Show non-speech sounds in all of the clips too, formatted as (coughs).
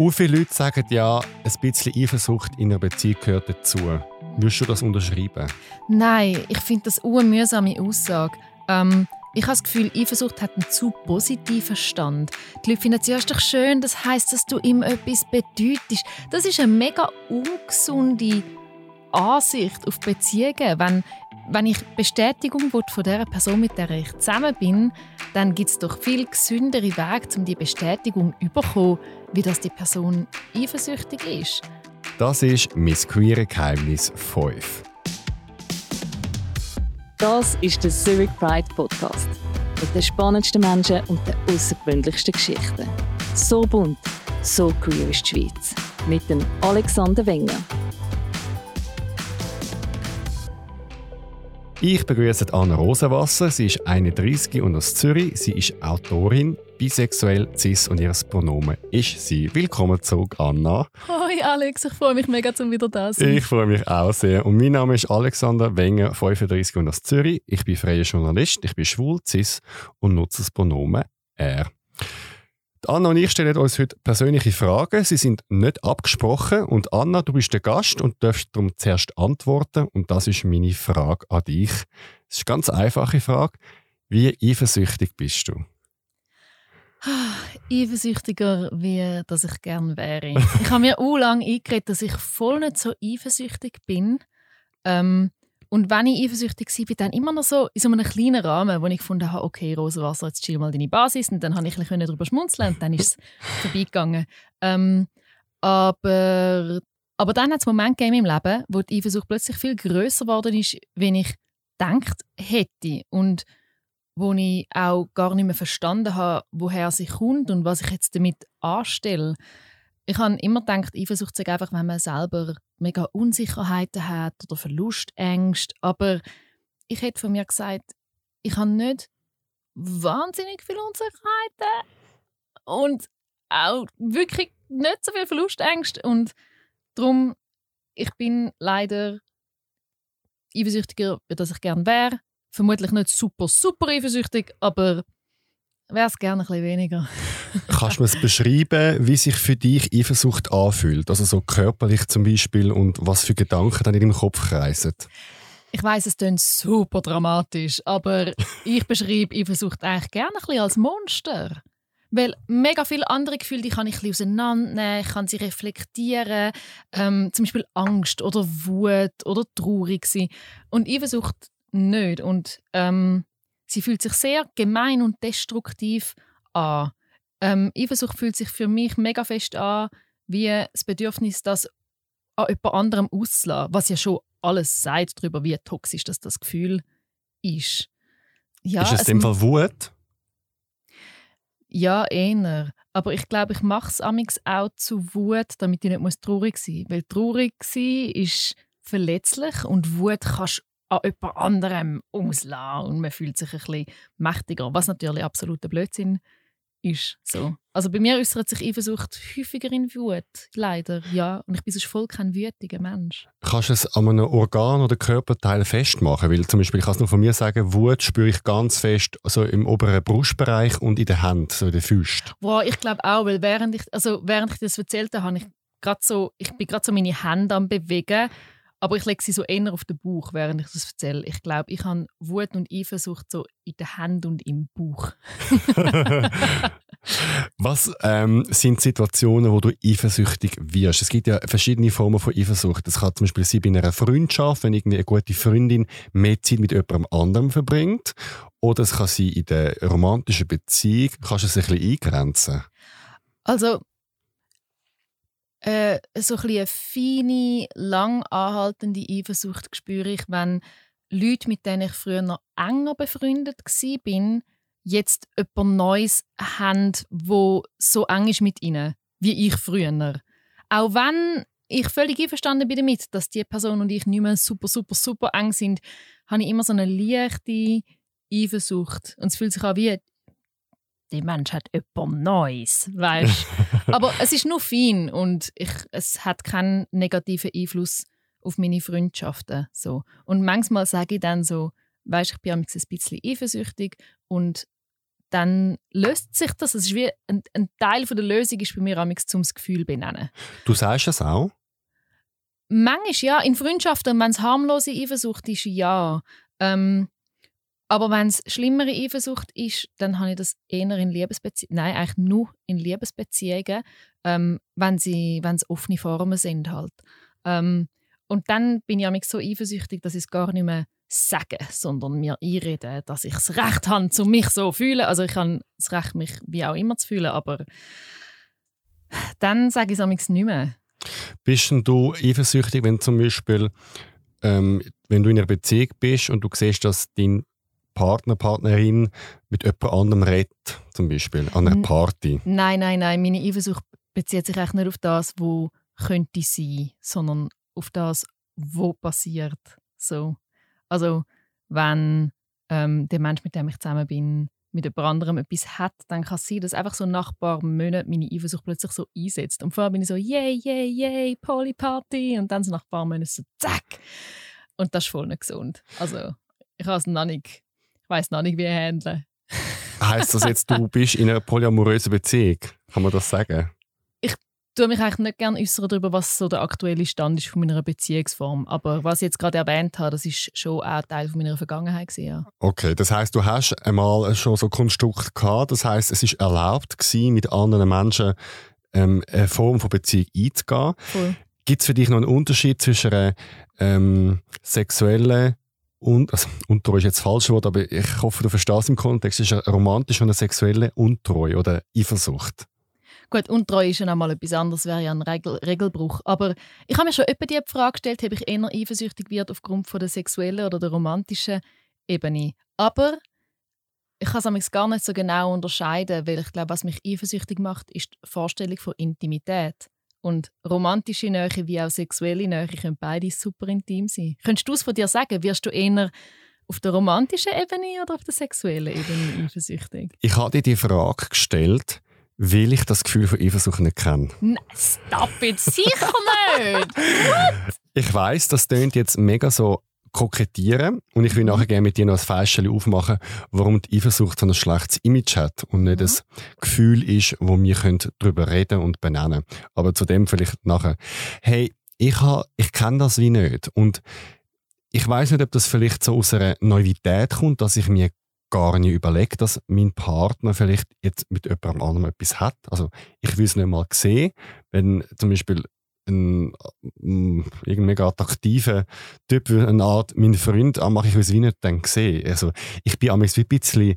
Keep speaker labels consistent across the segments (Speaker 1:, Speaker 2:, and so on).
Speaker 1: Und viele Leute sagen ja, ein bisschen Eifersucht in einer Beziehung gehört dazu. Würdest du das unterschreiben?
Speaker 2: Nein, ich finde das eine mühsame Aussage. Ähm, ich habe das Gefühl, Eifersucht hat einen zu positiven Stand. Die Leute finden es ist doch schön, das heißt, dass du ihm etwas bedeutest. Das ist eine mega ungesunde Ansicht auf Beziehungen. Wenn, wenn ich Bestätigung will von der Person, mit der ich zusammen bin, dann gibt es doch viel gesündere Wege, um die Bestätigung zu bekommen, wie das die Person eifersüchtig ist.
Speaker 1: Das ist «Miss Queere Geheimnis 5».
Speaker 3: Das ist der Zurich Pride Podcast. Mit den spannendsten Menschen und den außergewöhnlichsten Geschichten. So bunt, so queer ist die Schweiz. Mit dem Alexander Wenger.
Speaker 1: Ich begrüße Anna Rosenwasser. Sie ist 31 und aus Zürich. Sie ist Autorin, bisexuell, cis und ihr Pronomen ist sie. Willkommen zurück, Anna.
Speaker 2: Hoi Alex, ich freue mich mega, zum wieder da sein.
Speaker 1: Ich freue mich auch sehr. Und mein Name ist Alexander Wenger, 35 und aus Zürich. Ich bin freier Journalist, ich bin schwul, cis und nutze das Pronomen er. Anna und ich stellen uns heute persönliche Fragen. Sie sind nicht abgesprochen. Und Anna, du bist der Gast und darfst darum zuerst antworten. Und das ist meine Frage an dich. Es ist eine ganz einfache Frage. Wie eifersüchtig bist du?
Speaker 2: eifersüchtiger, wie dass ich gerne wäre. ich habe mir auch lange eingeredet, dass ich voll nicht so eifersüchtig bin. Ähm, und wenn ich eifersüchtig war, dann immer noch so in so einem kleinen Rahmen, wo ich gefunden habe, okay, Rosenwasser, jetzt chill mal deine Basis. Und dann habe ich ein bisschen darüber schmunzeln und dann ist es (laughs) vorbeigegangen. Ähm, aber, aber dann hat es Momente gegeben im Leben, wo die Eifersucht plötzlich viel größer geworden ist, wenn ich gedacht hätte. Und wo ich auch gar nicht mehr verstanden habe, woher sie kommt und was ich jetzt damit anstelle. Ich habe immer gedacht, Eifersucht sei einfach, wenn man selber mega Unsicherheiten hat oder Verlustängste. Aber ich hätte von mir gesagt, ich habe nicht wahnsinnig viele Unsicherheiten und auch wirklich nicht so viel Verlustängste. Und darum, ich bin leider eifersüchtiger, als ich gerne wäre. Vermutlich nicht super, super eifersüchtig, aber wäre es gerne ein bisschen weniger. (laughs)
Speaker 1: Kannst du mir es beschreiben, wie sich für dich Eifersucht anfühlt? Also so körperlich zum Beispiel und was für Gedanken dann in deinem Kopf kreisen?
Speaker 2: Ich weiß, es klingt super dramatisch, aber (laughs) ich beschreibe Eifersucht eigentlich gerne ein bisschen als Monster. Weil mega viele andere Gefühle, die kann ich ein bisschen auseinandernehmen, ich kann sie reflektieren. Ähm, zum Beispiel Angst oder Wut oder traurig sein. Und Eifersucht nicht. Und ähm, Sie fühlt sich sehr gemein und destruktiv an. Ähm, Eifersucht fühlt sich für mich mega fest an, wie das Bedürfnis, das an jemand anderem auszulassen, was ja schon alles sagt darüber, wie toxisch das, das Gefühl ist.
Speaker 1: Ja, ist es in dem Fall Wut?
Speaker 2: Ja, eher. Aber ich glaube, ich mache es auch zu Wut, damit ich nicht traurig sein muss. Weil traurig sein ist verletzlich und Wut kannst an jemand anderem auslassen und man fühlt sich ein bisschen mächtiger, was natürlich absoluter Blödsinn ist. So. Also bei mir äußert sich Eifersucht häufiger in Wut, leider, ja. Und ich bin sonst voll kein wütiger Mensch.
Speaker 1: Kannst du es an einem Organ oder Körperteil festmachen? Weil zum Beispiel, ich kann es nur von mir sagen, Wut spüre ich ganz fest also im oberen Brustbereich und in der Hand, so in der Füßen.
Speaker 2: Wow, ich glaube auch, weil während ich, also während ich das erzählte, habe ich gerade so, ich bin gerade so meine Hände am bewegen aber ich lege sie so eher auf den Bauch, während ich das erzähle. Ich glaube, ich habe Wut und Eifersucht so in den Händen und im Bauch. (laughs)
Speaker 1: Was ähm, sind Situationen, wo du eifersüchtig wirst? Es gibt ja verschiedene Formen von Eifersucht. Das kann zum Beispiel sein bei einer Freundschaft, wenn irgendwie eine gute Freundin mehr Zeit mit jemandem anderem verbringt. Oder es kann sein in der romantischen Beziehung. Kannst du es ein bisschen eingrenzen?
Speaker 2: Also äh, so ein eine feine, lang anhaltende Eifersucht spüre ich, wenn Leute, mit denen ich früher noch enger befreundet war, jetzt etwas Neues haben, wo so eng ist mit ihnen, wie ich früher. Auch wenn ich völlig einverstanden bin damit, dass die Person und ich nicht mehr super, super, super eng sind, habe ich immer so eine leichte Eifersucht. Und es fühlt sich an wie, der Mensch hat etwas Neues, weißt (laughs) Aber es ist nur fein und ich, es hat keinen negativen Einfluss auf meine Freundschaften. So. Und manchmal sage ich dann so, weißt ich bin ein bisschen eifersüchtig und dann löst sich das. Es ist wie ein, ein Teil von der Lösung ist bei mir amigs zum das Gefühl benennen.
Speaker 1: Du sagst das auch?
Speaker 2: Manchmal ja, in Freundschaften, wenn es harmlose Eifersucht ist, ja. Ähm, aber wenn es schlimmere Eifersucht ist, dann habe ich das eher in Liebesbeziehungen, nein, eigentlich nur in Liebesbeziehungen, ähm, wenn sie, wenn es offene Formen sind halt. Ähm, und dann bin ich so eifersüchtig, dass ich es gar nicht mehr sagen, sondern mir einreden, dass ich das Recht habe, zu mich so zu fühlen. Also ich habe das Recht, mich wie auch immer zu fühlen, aber dann sage ich es nicht mehr.
Speaker 1: Bist denn du eifersüchtig, wenn zum Beispiel, ähm, wenn du in einer Beziehung bist und du siehst, dass dein Partner, Partnerin mit jemand anderem redet, zum Beispiel an einer Party?
Speaker 2: Nein, nein, nein. Meine Eifersucht bezieht sich eigentlich nicht auf das, wo könnte sein, sondern auf das, wo passiert. So. Also wenn ähm, der Mensch, mit dem ich zusammen bin, mit jemand anderem etwas hat, dann kann es sein, dass einfach so nach ein paar Monaten meine Eifersucht plötzlich so einsetzt. Und vorher bin ich so, yay, yay, yay, Polyparty. Und dann so nach ein paar Monaten so, zack. Und das ist voll nicht gesund. Also ich weiß noch nicht, ich weiß noch nicht, wie ich handeln. (laughs)
Speaker 1: Heißt das jetzt, du (laughs) bist in einer polyamorösen Beziehung? Kann man das sagen?
Speaker 2: tue mich eigentlich nicht gerne äußern darüber, was so der aktuelle Stand ist von meiner Beziehungsform. Aber was ich jetzt gerade erwähnt habe, das ist schon auch Teil von meiner Vergangenheit gewesen, ja.
Speaker 1: Okay, das heißt, du hast einmal schon so Konstrukt gehabt. Das heißt, es ist erlaubt gewesen, mit anderen Menschen ähm, eine Form von Beziehung einzugehen. Gibt es für dich noch einen Unterschied zwischen einer ähm, sexuellen und, also, Untreue ist jetzt falsch Wort, aber ich hoffe, du verstehst im Kontext, ist eine romantische und eine sexuelle Untreue oder Eifersucht?
Speaker 2: Gut, Untreue ist ja nochmal etwas anderes, wäre ja ein Regel Regelbruch. Aber ich habe mir schon öppe die Frage gestellt, ob ich eher eifersüchtig wird aufgrund von der sexuellen oder der romantischen Ebene. Aber ich kann es gar nicht so genau unterscheiden, weil ich glaube, was mich eifersüchtig macht, ist die Vorstellung von Intimität. Und romantische Nähe wie auch sexuelle Nähe können beide super intim sein. Könntest du es von dir sagen? Wirst du eher auf der romantischen Ebene oder auf der sexuellen Ebene eifersüchtig?
Speaker 1: Ich habe dir die Frage gestellt, weil ich das Gefühl von Eifersucht nicht kenne.
Speaker 2: Nein, stop it, sicher nicht! (laughs)
Speaker 1: What? Ich weiß, das tönt jetzt mega so kokettieren und ich will nachher gerne mit dir noch ein Fäschchen aufmachen, warum die Eifersucht so ein schlechtes Image hat und nicht mhm. das Gefühl ist, wo wir darüber reden und benennen. Aber zu dem vielleicht nachher. Hey, ich, ich kenne das wie nicht und ich weiß nicht, ob das vielleicht so aus einer Naivität kommt, dass ich mir gar nicht überlegt, dass mein Partner vielleicht jetzt mit jemandem anderem etwas hat. Also ich will es nicht mal sehen, wenn zum Beispiel ein, ein mega attraktiver Typ, eine Art mein Freund anmache, ich will es wie nicht dann sehen. Also ich bin am ein bisschen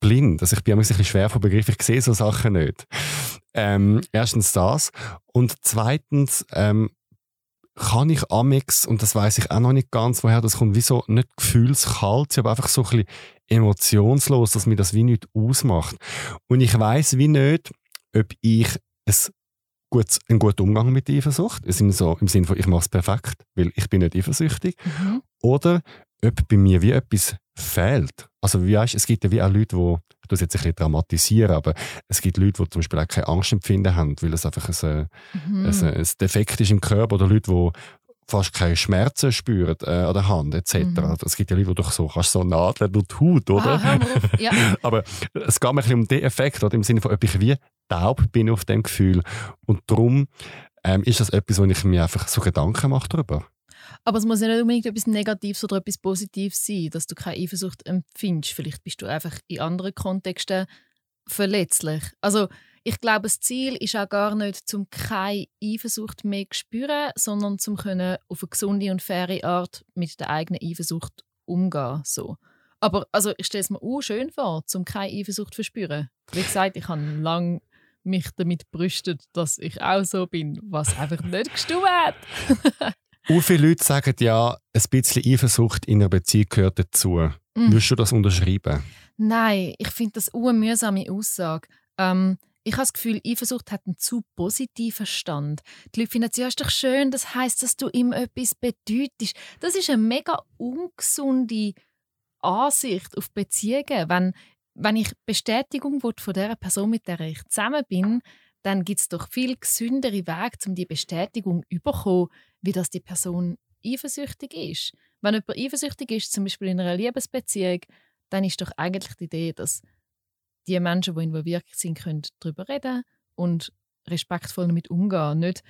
Speaker 1: blind. Also ich bin ein bisschen schwer von Begriff. Ich sehe so Sachen nicht. Ähm, erstens das. Und zweitens ähm, kann ich Amex, und das weiß ich auch noch nicht ganz, woher das kommt, wie so nicht gefühlskalt, aber einfach so ein bisschen emotionslos, dass mir das wie nicht ausmacht. Und ich weiß wie nicht, ob ich es gut, einen guten Umgang mit Eifersucht, im Sinne, so, im Sinne von, ich mache es perfekt, weil ich bin nicht eifersüchtig, mhm. oder ob bei mir wie etwas fehlt. Also wie weißt, es gibt ja wie auch Leute, die, ich das jetzt ein bisschen dramatisieren, aber es gibt Leute, die zum Beispiel auch keine Angst empfinden haben, weil es einfach ein, mhm. ein, ein Defekt ist im Körper oder Leute, die fast keine Schmerzen spüren äh, an der Hand etc. Mhm. Es gibt ja Leute, die doch so, kannst so nadeln durch die Haut, oder?
Speaker 2: Ah, ja. (laughs)
Speaker 1: Aber es geht mir ein bisschen um den Effekt, oder? im Sinne von, ob ich wie taub bin auf dem Gefühl. Und darum ähm, ist das etwas, wo ich mir einfach so Gedanken mache darüber.
Speaker 2: Aber es muss ja nicht unbedingt etwas Negatives oder etwas Positives sein, dass du keine Eifersucht empfindest. Vielleicht bist du einfach in anderen Kontexten verletzlich. Also ich glaube, das Ziel ist auch gar nicht, zum keine Eifersucht mehr zu spüren, sondern zum können auf eine gesunde und faire Art mit der eigenen Eifersucht umgehen. So. Aber also, ich stelle es mir auch schön vor, zum keine Eifersucht zu verspüren. Wie gesagt, ich habe lange mich damit brüstet, dass ich auch so bin, was einfach nicht gestimmt hat. (laughs)
Speaker 1: Wie viele Leute sagen ja, ein bisschen Eifersucht in einer Beziehung gehört dazu. Mm. Würdest du das unterschreiben?
Speaker 2: Nein, ich finde das eine mühsame Aussage. Ähm, ich habe das Gefühl, Eifersucht hat einen zu positiven Stand. Die Leute finden, ja, ist doch schön, das heißt, dass du ihm etwas bedeutest. Das ist eine mega ungesunde Ansicht auf Beziehungen. Wenn, wenn ich Bestätigung von der Person, mit der ich zusammen bin, dann gibt es doch viel gesündere Wege, um die Bestätigung zu bekommen, wie das die Person eifersüchtig ist. Wenn jemand eifersüchtig ist, zum Beispiel in einer Liebesbeziehung, dann ist doch eigentlich die Idee, dass die Menschen, die involviert sind, können darüber reden und respektvoll damit umgehen. Nicht,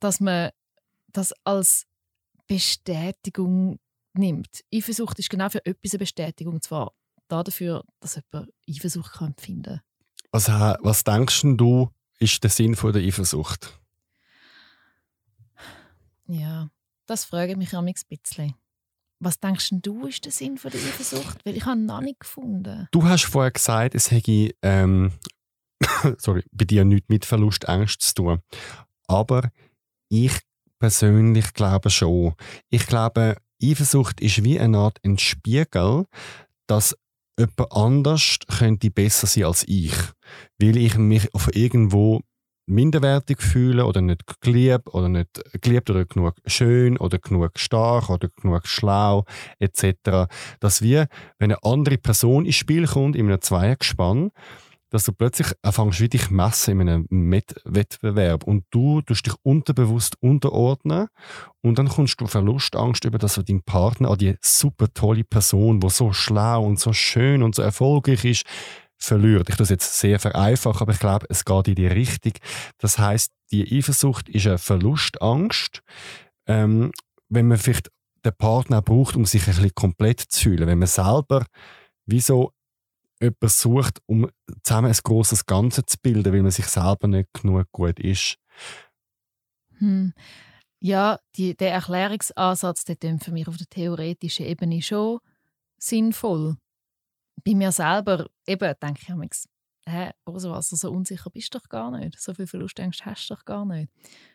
Speaker 2: dass man das als Bestätigung nimmt. Eifersucht ist genau für etwas eine Bestätigung, und zwar dafür, dass jemand Eifersucht kann empfinden kann.
Speaker 1: Was, was denkst du, ist der Sinn von der Eifersucht?
Speaker 2: Ja, das frage ich mich auch ein bisschen. Was denkst du, ist der Sinn von der Eifersucht? Weil ich habe ihn noch nicht gefunden.
Speaker 1: Du hast vorher gesagt, es hätte ähm, (coughs) sorry, bei dir nichts mit Verlust, Angst zu tun. Aber ich persönlich glaube schon. Ich glaube, Eifersucht ist wie eine Art ein Spiegel, dass jemand anders könnte besser sein als ich. Weil ich mich auf irgendwo minderwertig fühle oder nicht geliebt oder nicht geliebt oder genug schön oder genug stark oder genug schlau etc. Dass wir, wenn eine andere Person ins Spiel kommt, in einem Zweiergespann, dass du plötzlich anfängst, wie dich messen in einem Wettbewerb und du tust dich unterbewusst unterordnen und dann kommst du Verlustangst über, dass du deinen Partner an die super tolle Person, die so schlau und so schön und so erfolgreich ist, verliert. Ich es jetzt sehr vereinfacht, aber ich glaube, es geht in die Richtung. Das heißt, die Eifersucht ist eine Verlustangst, ähm, wenn man vielleicht den Partner braucht, um sich ein bisschen komplett zu fühlen. Wenn man selber wie so jemanden sucht, um zusammen ein großes Ganze zu bilden, weil man sich selber nicht genug gut ist.
Speaker 2: Hm. Ja, die, der Erklärungsansatz der für mich auf der theoretischen Ebene schon sinnvoll bei mir selber eben denke ich mir, hä, Rosenwasser, so unsicher bist du doch gar nicht. So viel Verlustängst hast du doch gar nicht.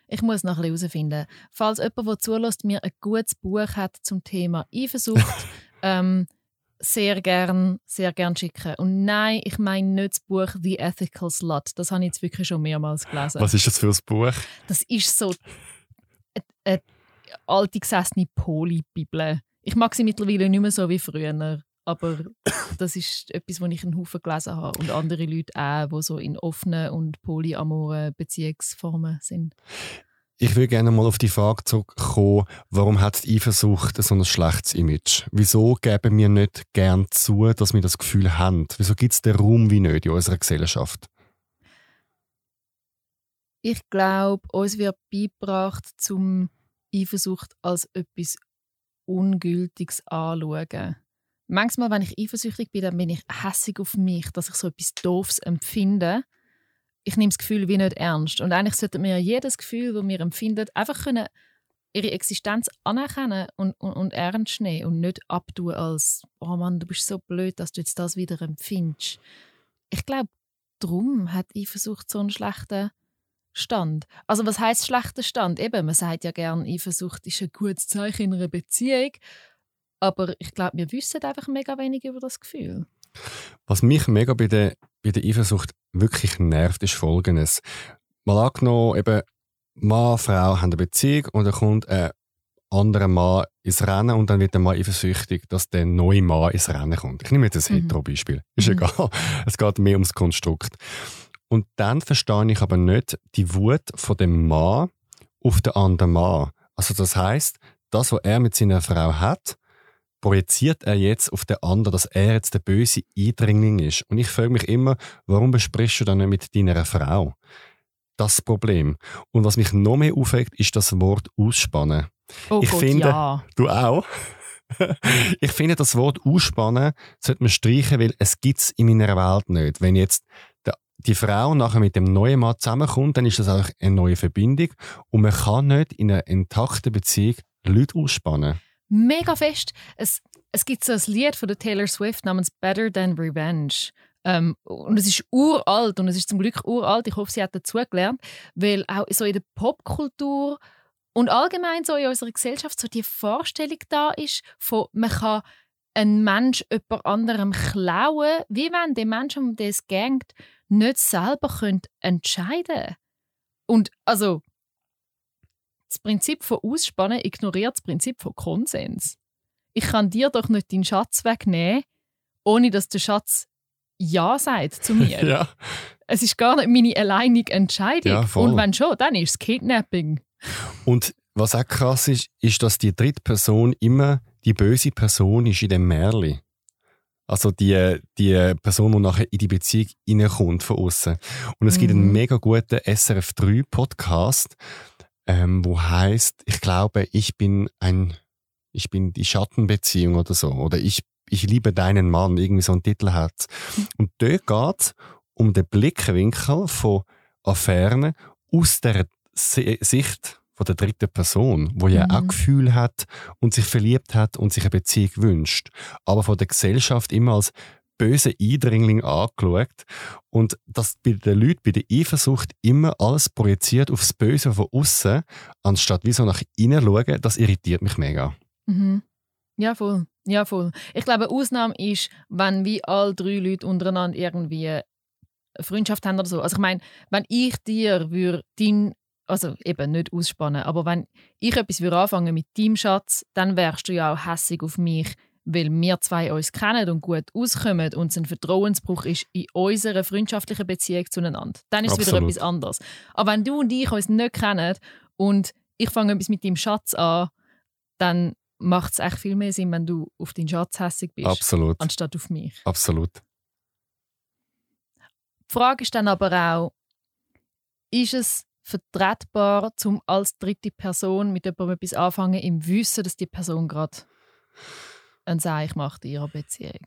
Speaker 2: Ich muss noch ein bisschen herausfinden. Falls jemand, der zulässt, mir ein gutes Buch hat zum Thema Eifersucht, (laughs) ähm, sehr gern, sehr gern schicken. Und nein, ich meine nicht das Buch The Ethical Slut. Das habe ich jetzt wirklich schon mehrmals gelesen.
Speaker 1: Was ist das für ein Buch?
Speaker 2: Das ist so eine, eine alte gesessene Poly-Bibel. Ich mag sie mittlerweile nicht mehr so wie früher. Aber das ist etwas, was ich einen Haufen gelesen habe. Und andere Leute auch, die so in offenen und polyamoren Beziehungsformen sind.
Speaker 1: Ich würde gerne mal auf die Frage zurückkommen, warum hat die Eifersucht so ein schlechtes Image? Wieso geben wir nicht gern zu, dass wir das Gefühl haben? Wieso gibt es den Raum wie nicht in unserer Gesellschaft?
Speaker 2: Ich glaube, uns wird beigebracht, zum Eifersucht als etwas Ungültiges anzuschauen manchmal, wenn ich eifersüchtig bin, dann bin ich hässig auf mich, dass ich so etwas Doofes empfinde. Ich nehme das Gefühl wie nicht ernst. Und eigentlich sollte mir jedes Gefühl, das wir empfinden, einfach können ihre Existenz anerkennen und, und, und ernst nehmen und nicht abtun als «Oh Mann, du bist so blöd, dass du jetzt das wieder empfindest». Ich glaube, darum hat Eifersucht so einen schlechten Stand. Also was heißt schlechter Stand? Eben, man sagt ja gern, Eifersucht ist ein gutes Zeichen in einer Beziehung. Aber ich glaube, wir wissen einfach mega wenig über das Gefühl.
Speaker 1: Was mich mega bei der, bei der Eifersucht wirklich nervt, ist Folgendes. Mal angenommen, eben Mann, Frau haben eine Beziehung und dann kommt ein anderer Mann ins Rennen und dann wird der Mann eifersüchtig, dass der neue Mann ins Rennen kommt. Ich nehme jetzt ein mhm. Hetero-Beispiel. Ist mhm. egal. Es geht mehr ums Konstrukt. Und dann verstehe ich aber nicht die Wut von dem Mann auf den anderen Mann. Also das heißt, das, was er mit seiner Frau hat, projiziert er jetzt auf den anderen, dass er jetzt der böse Eindringling ist. Und ich frage mich immer, warum besprichst du dann nicht mit deiner Frau? Das Problem. Und was mich noch mehr aufregt, ist das Wort ausspannen.
Speaker 2: Oh
Speaker 1: ich
Speaker 2: Gott,
Speaker 1: finde,
Speaker 2: ja.
Speaker 1: du auch. (laughs) ich finde, das Wort ausspannen sollte man streichen, weil es gibt es in meiner Welt nicht. Wenn jetzt die Frau nachher mit dem neuen Mann zusammenkommt, dann ist das auch eine neue Verbindung und man kann nicht in einer intakten Beziehung Leute ausspannen
Speaker 2: mega fest. Es, es gibt so ein Lied von der Taylor Swift namens Better Than Revenge. Ähm, und es ist uralt und es ist zum Glück uralt. Ich hoffe, sie hat dazugelernt, weil auch so in der Popkultur und allgemein so in unserer Gesellschaft so die Vorstellung da ist, von man kann ein Mensch jemand anderem klauen, wie wenn der Mensch, um den es geht, nicht selber entscheiden könnte. Und also das Prinzip von Ausspannen ignoriert das Prinzip von Konsens. Ich kann dir doch nicht deinen Schatz wegnehmen, ohne dass der Schatz Ja sagt zu mir. (laughs)
Speaker 1: ja.
Speaker 2: Es ist gar nicht meine alleinige Entscheidung.
Speaker 1: Ja,
Speaker 2: Und wenn schon, dann ist es Kidnapping.
Speaker 1: Und was auch krass ist, ist, dass die dritte Person immer die böse Person ist in dem Märchen. Also die, die Person, die nachher in die Beziehung reinkommt von außen. Und es gibt einen
Speaker 2: Mhm.
Speaker 1: mega guten SRF 3 Podcast, ähm, wo heißt, ich glaube, ich bin ein, ich bin die Schattenbeziehung oder so. Oder ich, ich liebe deinen Mann, irgendwie so ein Titel hat. Und dort geht es um den Blickwinkel von Affären aus der Si- Sicht von der dritten Person, wo ja
Speaker 2: Mhm.
Speaker 1: auch Gefühl hat und sich verliebt hat und sich eine Beziehung wünscht, aber von der Gesellschaft immer als böse Eindringling angeschaut und dass bei den Leuten bei der Eifersucht immer alles projiziert aufs Böse von außen, anstatt wie so nach innen schauen, das irritiert mich mega.
Speaker 2: Mhm. Ja, voll. Ja, voll. Ich glaube, Ausnahme ist, wenn wie alle drei Leute untereinander irgendwie Freundschaft haben oder so. Also ich meine, wenn ich dir würde dein, also eben nicht ausspannen, aber wenn ich etwas würde anfangen mit deinem Schatz, dann wärst du ja auch hässig auf mich, weil wir zwei uns kennen und gut auskommen und es ein Vertrauensbruch ist in unserer freundschaftlichen Beziehung zueinander. Dann ist es wieder etwas anderes. Aber wenn du und ich uns nicht kennen und ich fange etwas mit deinem Schatz an, dann macht es echt viel mehr Sinn, wenn du auf deinen Schatz hässig bist,
Speaker 1: Absolut.
Speaker 2: anstatt auf mich.
Speaker 1: Absolut.
Speaker 2: Die Frage ist dann aber auch, ist es vertretbar, zum als dritte Person mit jemandem etwas anfangen, im Wissen, dass die Person gerade ein Seich macht in ihrer Beziehung?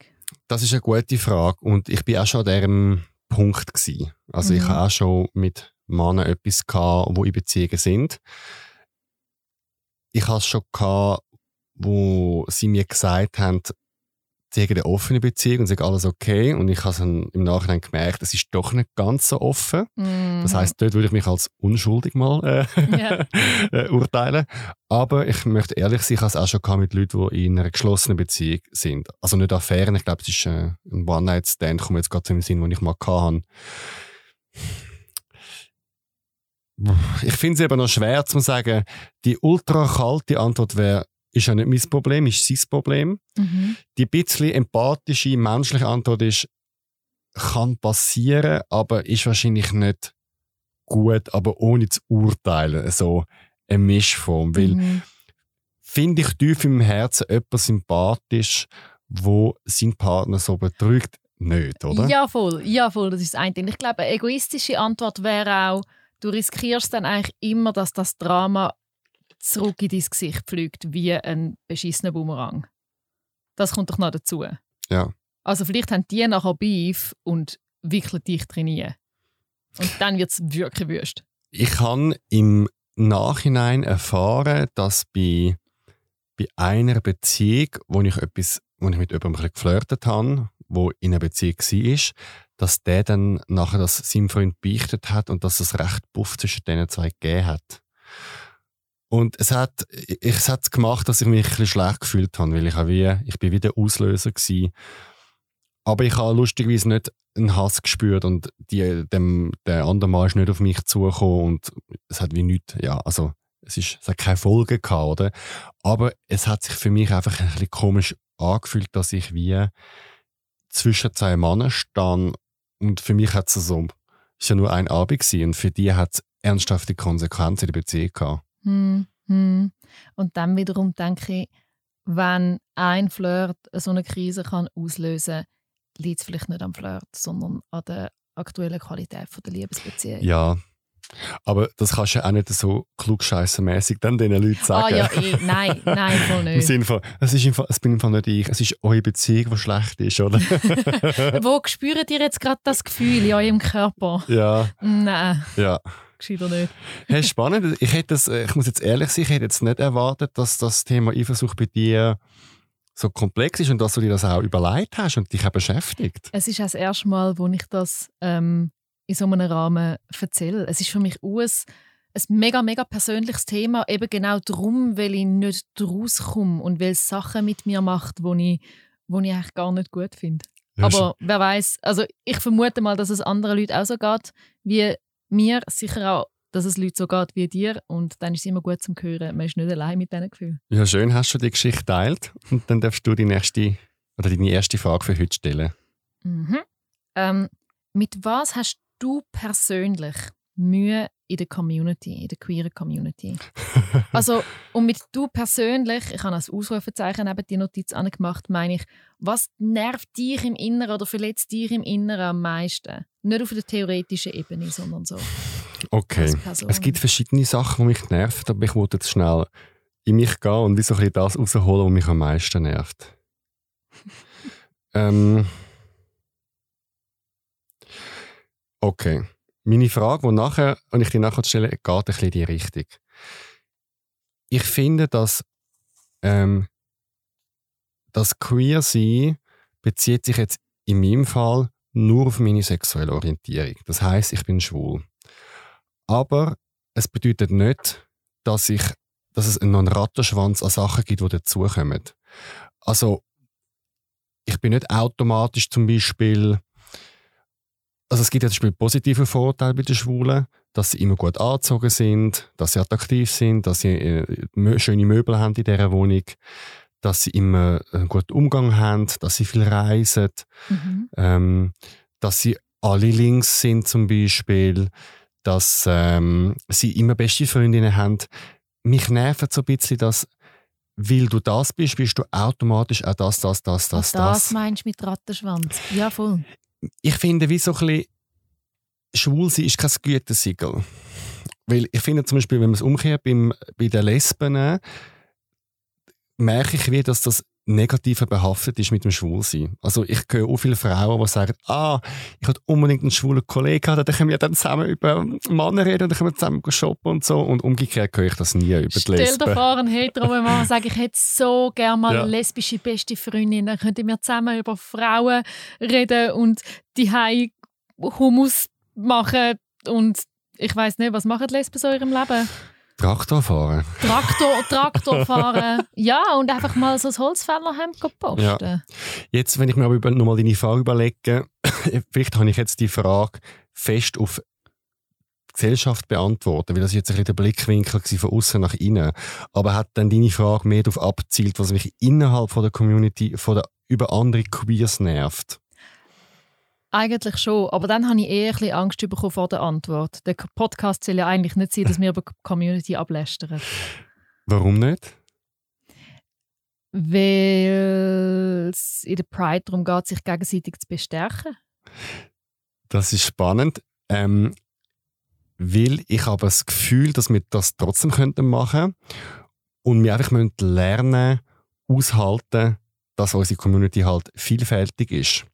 Speaker 1: Das ist eine gute Frage und ich bin auch schon an diesem Punkt gewesen. Also ich
Speaker 2: Mhm.
Speaker 1: habe auch schon mit Männern etwas gehabt, wo in Beziehungen sind. Ich hatte es schon gehabt, wo sie mir gesagt haben, haben eine offene Beziehung und sagen alles okay und ich habe es dann im Nachhinein gemerkt, es ist doch nicht ganz so offen. Das
Speaker 2: Mhm.
Speaker 1: heißt, dort würde ich mich als unschuldig mal äh,
Speaker 2: Ja. (laughs)
Speaker 1: äh, urteilen. Aber ich möchte ehrlich sein, ich habe es auch schon mit Leuten, die in einer geschlossenen Beziehung sind. Also nicht Affären, ich glaube, es ist äh, ein One-Night-Stand, kommt jetzt gerade zu dem Sinn, den ich mal hatte. Ich finde es eben noch schwer zu sagen, die ultra kalte Antwort wäre, ist ja nicht mein Problem, ist sein Problem.
Speaker 2: Mhm.
Speaker 1: Die bisschen empathische, menschliche Antwort ist, kann passieren, aber ist wahrscheinlich nicht gut, aber ohne zu urteilen. So eine Mischform. Weil
Speaker 2: Mhm.
Speaker 1: finde ich tief im Herzen jemand sympathisch, wo sein Partner so betrügt? Nicht, oder?
Speaker 2: Ja, voll. Ja, voll. Das ist das eine. Ich glaube, eine egoistische Antwort wäre auch, du riskierst dann eigentlich immer, dass das Drama zurück in dein Gesicht fliegt, wie ein beschissener Boomerang. Das kommt doch noch dazu.
Speaker 1: Ja.
Speaker 2: Also vielleicht haben die nachher Beef und wickeln dich trainieren. Und dann wird es wirklich wüst.
Speaker 1: Ich habe im Nachhinein erfahren, dass bei, bei einer Beziehung, wo ich, etwas, wo ich mit jemandem geflirtet habe, wo in einer Beziehung war, dass der dann nachher das seinem Freund beichtet hat und dass es recht Puff zwischen diesen zwei gegeben hat. Und es hat, es hat gemacht, dass ich mich ein bisschen schlecht gefühlt habe, weil ich, auch wie, ich bin wieder Auslöser gewesen. Aber ich habe lustigerweise nicht einen Hass gespürt und die, dem, der andere Mann ist nicht auf mich zugekommen und es hat wie nichts, ja, also es, ist, es hat keine Folgen gehabt, oder? Aber es hat sich für mich einfach ein bisschen komisch angefühlt, dass ich wie zwischen zwei Männern stand und für mich hat es so, ist ja nur ein Abend gewesen und für die hat es ernsthafte Konsequenzen in der Beziehung gehabt.
Speaker 2: Hm, hm. Und dann wiederum denke ich, wenn ein Flirt so eine Krise kann auslösen kann, liegt es vielleicht nicht am Flirt, sondern an der aktuellen Qualität von der Liebesbeziehung.
Speaker 1: Ja. Aber das kannst du ja auch nicht so klugscheissermäßig dann den Leuten
Speaker 2: ah
Speaker 1: sagen.
Speaker 2: ja, eh, nein, (laughs) nein, voll
Speaker 1: Im
Speaker 2: nicht.
Speaker 1: Sinne von, es, ist im Fall, es bin im Fall nicht ich, es ist eure Beziehung, die schlecht ist, oder? (laughs)
Speaker 2: Wo spürt ihr jetzt gerade das Gefühl in eurem Körper?
Speaker 1: ja,
Speaker 2: Nein,
Speaker 1: ja.
Speaker 2: Gescheiter nicht.
Speaker 1: Hey, spannend. Ich, hätte das, ich muss jetzt ehrlich sein, ich hätte jetzt nicht erwartet, dass das Thema Eifersucht bei dir so komplex ist und dass du dir das auch überlegt hast und dich auch beschäftigt.
Speaker 2: Es ist auch das erste Mal, wo ich das ähm, in so einem Rahmen erzähle. Es ist für mich ein, ein mega, mega persönliches Thema, eben genau darum, weil ich nicht rauskomme und weil es Sachen mit mir macht, die ich, wo ich eigentlich gar nicht gut finde.
Speaker 1: Ja,
Speaker 2: Aber wer weiß, also ich vermute mal, dass es anderen Leuten auch so geht wie mir, sicher auch, dass es Leute so geht wie dir und dann ist es immer gut zum Hören, man ist nicht allein mit diesen Gefühlen.
Speaker 1: Ja, schön, hast du die Geschichte geteilt und dann darfst du die nächste oder deine erste Frage für heute stellen.
Speaker 2: Mhm. Ähm, mit was hast du persönlich Mühe, in der Community, in der queeren Community. (laughs) also, und mit du persönlich, ich habe als Ausrufezeichen neben die Notiz angemacht, meine ich, was nervt dich im Inneren oder verletzt dich im Inneren am meisten? Nicht auf der theoretischen Ebene, sondern so.
Speaker 1: Okay. Es gibt verschiedene Sachen, die mich nerven, aber ich wollte jetzt schnell in mich gehen und wie so ein bisschen das rausholen, was mich am meisten nervt. (laughs) ähm. Okay. Meine Frage, die, nachher, die ich dir nachher stelle, geht ein bisschen in die Richtung. Ich finde, dass ähm, das Queer sein bezieht sich jetzt in meinem Fall nur auf meine sexuelle Orientierung. Das heißt, ich bin schwul. Aber es bedeutet nicht, dass, ich, dass es noch einen Rattenschwanz an Sachen gibt, die dazukommen. Also, ich bin nicht automatisch zum Beispiel also es gibt ja zum Beispiel positive Vorteile bei den Schwulen, dass sie immer gut angezogen sind, dass sie attraktiv sind, dass sie äh, schöne Möbel haben in dieser Wohnung, dass sie immer einen guten Umgang haben, dass sie viel reisen, mhm. ähm, dass sie alle links sind zum Beispiel, dass ähm, sie immer beste Freundinnen haben. Mich nervt so ein bisschen, dass weil du das bist, bist du automatisch auch das, das, das, das,
Speaker 2: das. Das meinst du mit Rattenschwanz? Ja, voll
Speaker 1: ich finde, wie so ein bisschen schwul sein ist kein Gütesiegel. Weil ich finde zum Beispiel, wenn man es umkehrt bei den Lesben, merke ich wie, dass das negativer behaftet ist mit dem Schwulsein. Also ich höre auch viele Frauen, die sagen, ah, ich hätte unbedingt einen schwulen Kollegen, dann können wir dann zusammen über Männer reden, dann können wir zusammen shoppen und so. Und umgekehrt höre ich das nie über
Speaker 2: Stell
Speaker 1: die Lesben.
Speaker 2: Stell dir vor, ein hetero Mann (laughs) sagt, ich hätte so gerne mal ja. eine lesbische beste Freundin, dann könnten wir zusammen über Frauen reden und die Hummus machen und ich weiß nicht, was machen die Lesben so in ihrem Leben?
Speaker 1: Traktor fahren.
Speaker 2: Traktor, Traktor fahren. ja, und einfach mal so ein Holzfällerhemd posten. Ja.
Speaker 1: Jetzt, wenn ich mir aber nochmal deine Frage überlege, (laughs) vielleicht habe ich jetzt die Frage fest auf Gesellschaft beantworten, weil das jetzt ein bisschen der Blickwinkel von außen nach innen. Aber hat dann deine Frage mehr darauf abzielt, was mich innerhalb von der Community von der, über andere Queers nervt?
Speaker 2: Eigentlich schon, aber dann habe ich eher ein bisschen Angst bekommen vor der Antwort. Der Podcast soll ja eigentlich nicht sein, dass wir über die Community ablästern.
Speaker 1: Warum nicht?
Speaker 2: Weil es in der Pride darum geht, sich gegenseitig zu bestärken.
Speaker 1: Das ist spannend. Ähm, weil ich habe das Gefühl, dass wir das trotzdem könnten machen und wir einfach müssen lernen, aushalten, dass unsere Community halt vielfältig ist.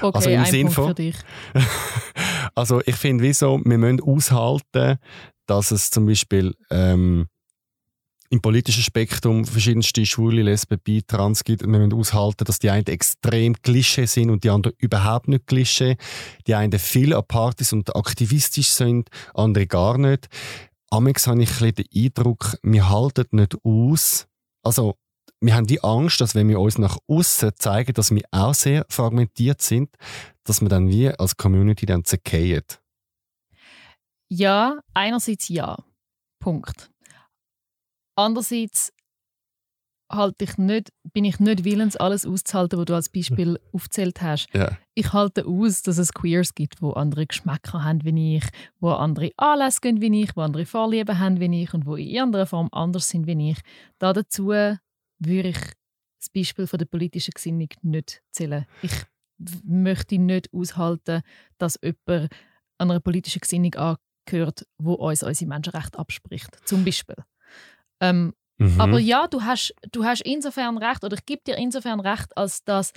Speaker 2: Okay, also im Sinn von, für dich. (laughs)
Speaker 1: also ich finde, wieso wir müssen aushalten, dass es zum Beispiel ähm, im politischen Spektrum verschiedenste Schwule, Lesben, Bi, Trans gibt. Wir müssen aushalten, dass die einen extrem Klischee sind und die anderen überhaupt nicht Klischee. Die einen viel an Partys und aktivistisch sind, andere gar nicht. Amix habe ich ein den Eindruck, wir halten nicht aus. Also wir haben die Angst, dass wenn wir uns nach außen zeigen, dass wir auch sehr fragmentiert sind, dass wir dann wie als Community dann zerkehren.
Speaker 2: Ja, einerseits ja. Punkt. Andererseits halte ich nicht, bin ich nicht willens, alles auszuhalten, was du als Beispiel aufzählt hast.
Speaker 1: Ja.
Speaker 2: Ich halte aus, dass es Queers gibt, wo andere Geschmäcker haben wie ich, wo andere Anlässe gehen wie ich, wo andere Vorlieben haben wie ich und wo in irgendeiner Form anders sind wie ich. Da dazu würde ich das Beispiel von der politischen Gesinnung nicht zählen. Ich möchte nicht aushalten, dass jemand an einer politischen Gesinnung angehört, wo uns unsere Menschenrechte abspricht. Zum Beispiel. Ähm, mhm. Aber ja, du hast, du hast insofern recht, oder ich gebe dir insofern recht, als dass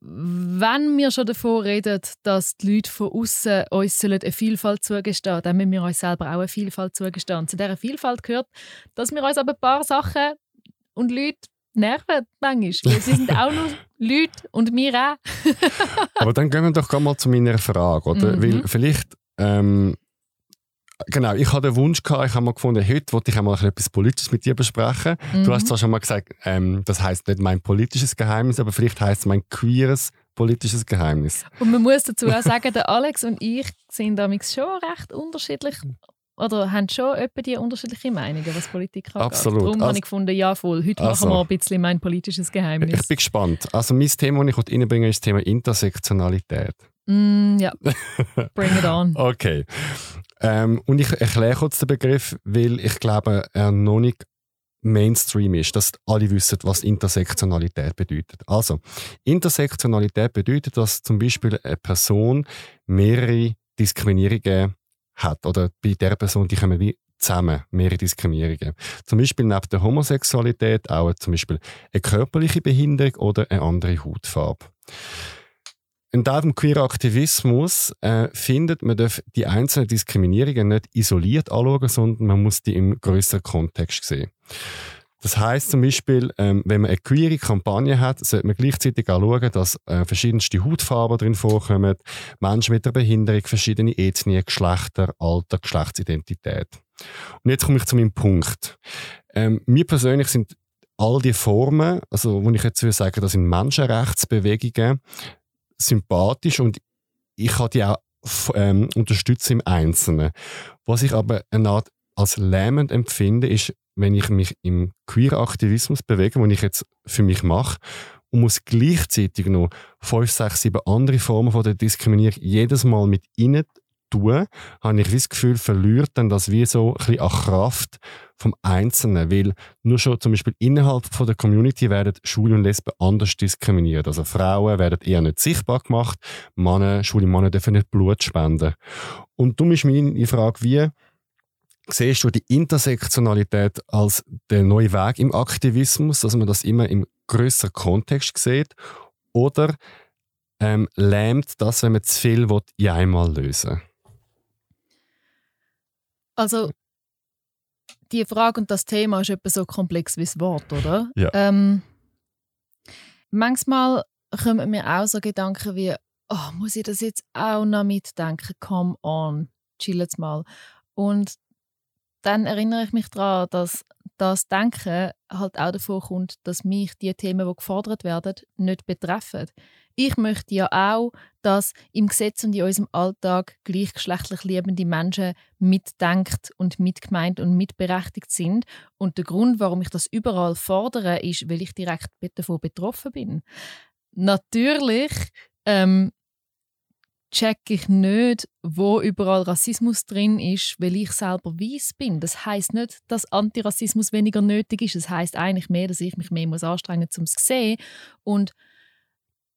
Speaker 2: wenn wir schon davon reden, dass die Leute von außen uns eine Vielfalt zugestehen dann müssen wir uns selber auch eine Vielfalt zugestehen. Und zu dieser Vielfalt gehört, dass wir uns aber ein paar Sachen und Leute nerven manchmal. Sie sind auch nur (laughs) Leute und wir auch. (laughs)
Speaker 1: Aber dann gehen wir doch mal zu meiner Frage, oder? Mhm. Weil vielleicht, ähm, genau, ich hatte den Wunsch gehabt, ich habe mal gefunden, heute wollte ich einmal etwas Politisches mit dir besprechen. Mhm. Du hast zwar schon mal gesagt, ähm, das heißt nicht mein politisches Geheimnis, aber vielleicht heißt es mein queeres politisches Geheimnis.
Speaker 2: Und man muss dazu auch sagen, der Alex und ich sind damit schon recht unterschiedlich oder haben schon etwa die unterschiedliche Meinungen, was Politik angeht.
Speaker 1: Absolut.
Speaker 2: Darum also, habe ich gefunden, ja voll, heute also, machen wir ein bisschen mein politisches Geheimnis.
Speaker 1: Ich bin gespannt. Also mein Thema, das ich reinbringen ist das Thema Intersektionalität.
Speaker 2: Mm, ja, (laughs) bring it on.
Speaker 1: okay. Ähm, und ich erkläre kurz den Begriff, weil ich glaube, er noch nicht Mainstream ist, dass alle wissen, was Intersektionalität bedeutet. Also, Intersektionalität bedeutet, dass zum Beispiel eine Person mehrere Diskriminierungen hat oder bei der Person, die kommen wie zusammen, mehrere Diskriminierungen. Zum Beispiel neben der Homosexualität auch zum Beispiel eine körperliche Behinderung oder eine andere Hautfarbe. In diesem queeren Aktivismus äh, findet man darf die einzelnen Diskriminierungen nicht isoliert anschauen, sondern man muss die im größeren Kontext sehen. Das heißt zum Beispiel, ähm, wenn man eine queere Kampagne hat, sollte man gleichzeitig auch schauen, dass äh, verschiedenste Hautfarben drin vorkommen, Menschen mit einer Behinderung, verschiedene Ethnien, Geschlechter, Alter, Geschlechtsidentität. Und jetzt komme ich zu meinem Punkt. Ähm, mir persönlich sind all die Formen, also wo ich jetzt würde sagen, das sind Menschenrechtsbewegungen, sympathisch und ich kann die auch ähm, unterstützen im Einzelnen. Was ich aber eine Art als lähmend empfinde, ist, wenn ich mich im Queer-Aktivismus bewege, den ich jetzt für mich mache, und muss gleichzeitig noch fünf, sechs, sieben andere Formen von der Diskriminierung jedes Mal mit innen tun, habe ich das Gefühl, verliert dann das wie so ein bisschen an Kraft vom Einzelnen, weil nur schon zum Beispiel innerhalb von der Community werden Schwule und Lesben anders diskriminiert. Also Frauen werden eher nicht sichtbar gemacht, Männer, schwule Männer dürfen nicht Blut spenden. Und darum ist meine Frage, wie siehst du die Intersektionalität als der neue Weg im Aktivismus, dass man das immer im größeren Kontext sieht, oder ähm, lähmt das, wenn man zu viel will, in einmal lösen
Speaker 2: Also die Frage und das Thema ist etwa so komplex wie das Wort, oder?
Speaker 1: Ja.
Speaker 2: Ähm, manchmal kommen mir auch so Gedanken wie, oh, muss ich das jetzt auch noch mitdenken? Come on, chill jetzt mal. Und dann erinnere ich mich daran, dass das Denken halt auch davon kommt, dass mich die Themen, die gefordert werden, nicht betreffen. Ich möchte ja auch, dass im Gesetz und in unserem Alltag gleichgeschlechtlich liebende Menschen mitdenkt und mitgemeint und mitberechtigt sind. Und der Grund, warum ich das überall fordere, ist, weil ich direkt davon betroffen bin. Natürlich ähm, check ich nicht, wo überall Rassismus drin ist, weil ich selber weiß bin. Das heißt nicht, dass Antirassismus weniger nötig ist. Das heißt eigentlich mehr, dass ich mich mehr muss anstrengen muss, um es zu sehen. Und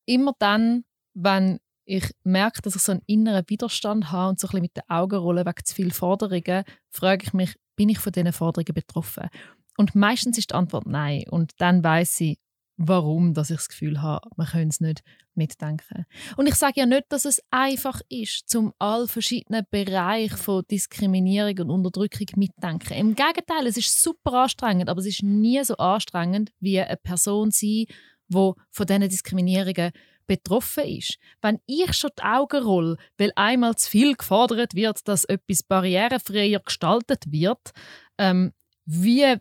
Speaker 2: immer dann, wenn ich merke, dass ich so einen inneren Widerstand habe und so ein bisschen mit den Augen rolle wegen zu vielen Forderungen, frage ich mich, bin ich von diesen Forderungen betroffen? Und meistens ist die Antwort nein. Und dann weiß ich, warum dass ich das Gefühl habe, man könnte es nicht mitdenken. Und ich sage ja nicht, dass es einfach ist, zum all verschiedenen Bereichen von Diskriminierung und Unterdrückung mitdenken. Im Gegenteil, es ist super anstrengend, aber es ist nie so anstrengend, wie eine Person sein, wo von diesen Diskriminierungen betroffen ist. Wenn ich schon die Augen roll, weil einmal zu viel gefordert wird, dass etwas barrierefreier gestaltet wird, ähm, wie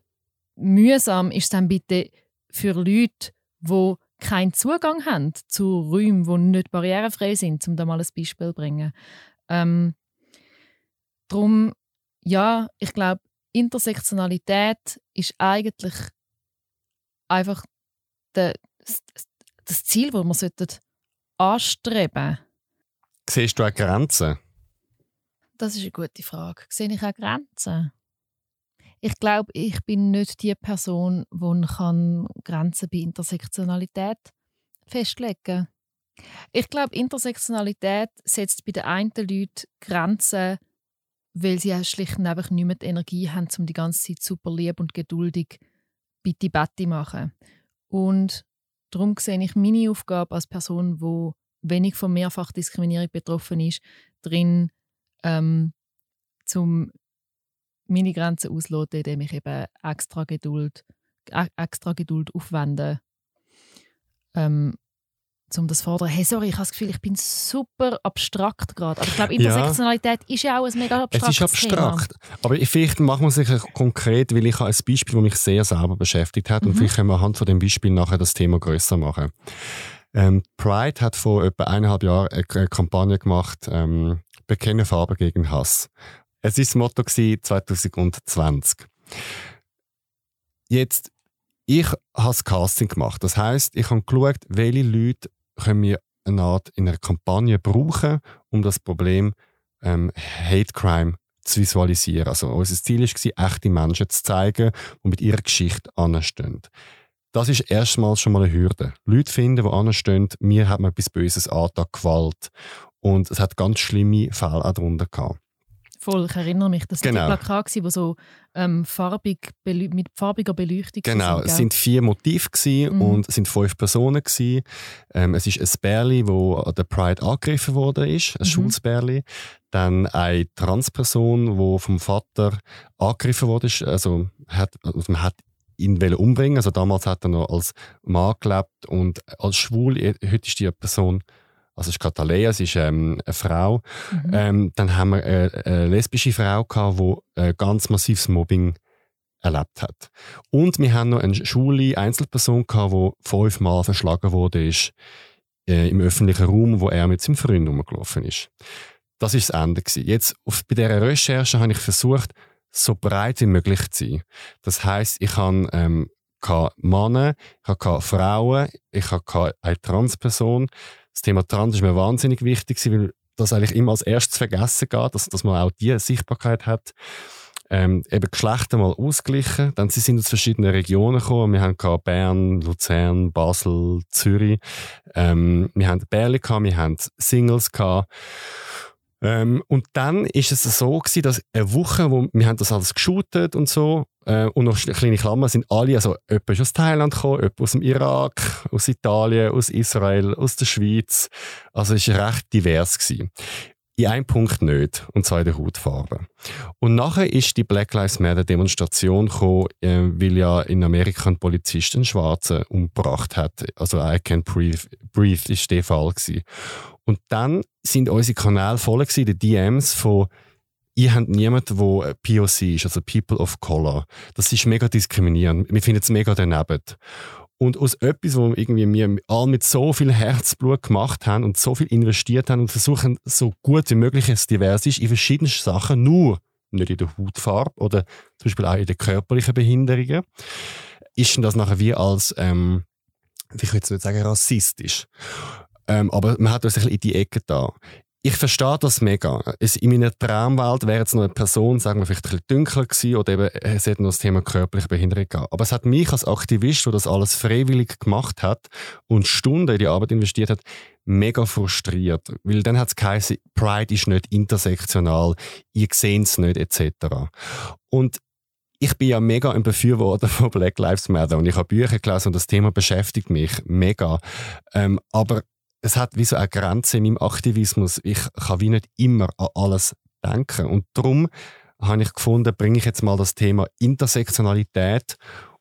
Speaker 2: mühsam ist dann bitte für Leute, die keinen Zugang haben zu Räumen, die nicht barrierefrei sind, um da mal ein Beispiel zu bringen. Ähm, darum, ja, ich glaube, Intersektionalität ist eigentlich einfach der, das Ziel, das wir sollten anstreben
Speaker 1: Siehst du auch Grenzen?
Speaker 2: Das ist eine gute Frage. Sehe ich auch Grenzen? Ich glaube, ich bin nicht die Person, die Grenzen bei Intersektionalität festlegen kann. Ich glaube, Intersektionalität setzt bei den einen Leuten Grenzen, weil sie schlicht und einfach nicht mehr die Energie haben, um die ganze Zeit super lieb und geduldig bitte Betty machen. Und Darum sehe ich meine Aufgabe als Person, die wenig von Mehrfachdiskriminierung betroffen ist, drin, ähm, zum meine Grenzen ausloten, indem ich eben extra Geduld, e-, extra Geduld aufwende, ähm, um das zu fordern. Hey, sorry, ich habe das Gefühl, ich bin super abstrakt gerade. Aber ich glaube, Intersektionalität ja. ist ja auch ein mega abstraktes
Speaker 1: Es ist abstrakt. Thema. Aber vielleicht machen wir es sich konkret, weil ich habe ein Beispiel, das mich sehr selber beschäftigt hat. Mhm. Und vielleicht können wir anhand von dem Beispiel nachher das Thema größer machen. Ähm, Pride hat vor etwa eineinhalb Jahren eine Kampagne gemacht, ähm, Bekenne Farbe gegen Hass. Es war das Motto 2020. Jetzt, ich habe das Casting gemacht. Das heißt, ich habe geschaut, welche Leute können wir eine Art in einer Kampagne brauchen, um das Problem ähm, Hate Crime zu visualisieren. Also unser Ziel war, echte Menschen zu zeigen, die mit ihrer Geschichte anstehen. Das ist erstmals schon mal eine Hürde. Leute finden, die anstehen, mir hat man etwas Böses angetan, Gewalt. Und es hat ganz schlimme Fälle auch darunter gehabt.
Speaker 2: Voll, ich erinnere mich. Das
Speaker 1: Genau.
Speaker 2: waren die Plakate, die so ähm, farbig mit farbiger Beleuchtung
Speaker 1: Genau,
Speaker 2: waren,
Speaker 1: es sind vier Motive
Speaker 2: Mhm.
Speaker 1: und es sind fünf Personen gewesen. Ähm, es ist ein Bärli, wo an der Pride angegriffen worden ist, ein
Speaker 2: Mhm.
Speaker 1: schwules Bärli. Dann eine Transperson, wo vom Vater angegriffen worden ist, also, hat, also man hat ihn umbringen. Also damals hat er noch als Mann gelebt und als schwul. Heute ist die Person also es ist gerade Alea, sie ist ähm, eine Frau.
Speaker 2: Mhm.
Speaker 1: Ähm, dann haben wir äh, eine lesbische Frau gehabt, die äh, ganz massives Mobbing erlebt hat. Und wir haben noch eine schwule Einzelperson gehabt, die fünfmal verschlagen wurde ist, äh, im öffentlichen Raum, wo er mit seinem Freund rumgelaufen ist. Das ist das Ende gewesen. Jetzt auf, bei dieser Recherche habe ich versucht, so breit wie möglich zu sein. Das heißt, ich habe ähm, Männer, ich hatte Frauen, ich hatte eine Transperson. Das Thema Trans ist mir wahnsinnig wichtig, weil das eigentlich immer als erstes vergessen geht, dass, dass man auch diese Sichtbarkeit hat. Ähm, eben Geschlechter mal ausgleichen. Dann sie sind aus verschiedenen Regionen gekommen. Wir haben Bern, Luzern, Basel, Zürich. Ähm, wir haben gehabt, wir haben Singles gehabt. Ähm, und dann ist es so gewesen, dass eine Woche, wo wir haben das alles geshootet und so, äh, und noch kleine Klammern sind alle, also jemand ist aus Thailand gekommen, jemand aus dem Irak, aus Italien, aus Israel, aus der Schweiz. Also es war recht divers gewesen. In einem Punkt nicht, und zwar in der Hautfarbe. Und nachher ist die Black Lives Matter Demonstration gekommen, äh, weil ja in Amerika ein Polizist einen Schwarzen umgebracht hat. Also I can't breathe, breathe ist der Fall gewesen. Und dann sind unsere Kanäle voll gewesen, die DMs von ihr habt niemanden, der POC ist, also People of Color. Das ist mega diskriminierend. Wir finden es mega daneben. Und aus etwas, wo irgendwie wir alle mit so viel Herzblut gemacht haben und so viel investiert haben und versuchen, so gut wie möglich es divers ist, in verschiedensten Sachen, nur nicht in der Hautfarbe oder zum Beispiel auch in den körperlichen Behinderungen, ist das nachher wie als, ähm, wie ich jetzt sagen, rassistisch. Ähm, aber man hat uns ein bisschen in die Ecke da. Ich verstehe das mega. In meiner Traumwelt wäre jetzt noch eine Person, sagen wir vielleicht ein bisschen dunkler gewesen oder eben, es hätte noch das Thema körperliche Behinderung gehabt. Aber es hat mich als Aktivist, der das alles freiwillig gemacht hat und Stunden in die Arbeit investiert hat, mega frustriert. Weil dann hat es geheißen, Pride ist nicht intersektional, ihr seht es nicht, etc. Und ich bin ja mega ein Befürworter von Black Lives Matter und ich habe Bücher gelesen und das Thema beschäftigt mich mega. Ähm, aber es hat wie so eine Grenze in meinem Aktivismus. Ich kann wie nicht immer an alles denken. Und darum habe ich gefunden, bringe ich jetzt mal das Thema Intersektionalität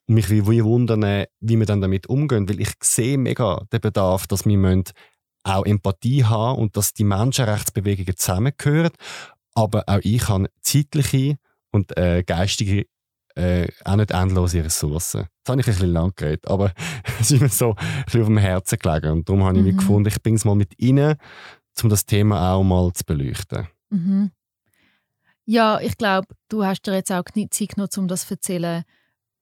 Speaker 1: und mich wie, wie wundern, wie wir dann damit umgehen. Weil ich sehe mega den Bedarf, dass wir auch Empathie haben und dass die Menschenrechtsbewegungen zusammengehören. Aber auch ich habe zeitliche und äh, geistige äh, auch nicht endlose Ressourcen. Das habe ich ein bisschen lang geredet, aber (laughs) es ist mir so ein bisschen auf dem Herzen gelegen. Und darum habe ich
Speaker 2: Mhm.
Speaker 1: mich gefunden, ich bringe es mal mit rein, um das Thema auch mal zu beleuchten.
Speaker 2: Mhm. Ja, ich glaube, du hast dir jetzt auch nie Zeit genommen, um das zu erzählen,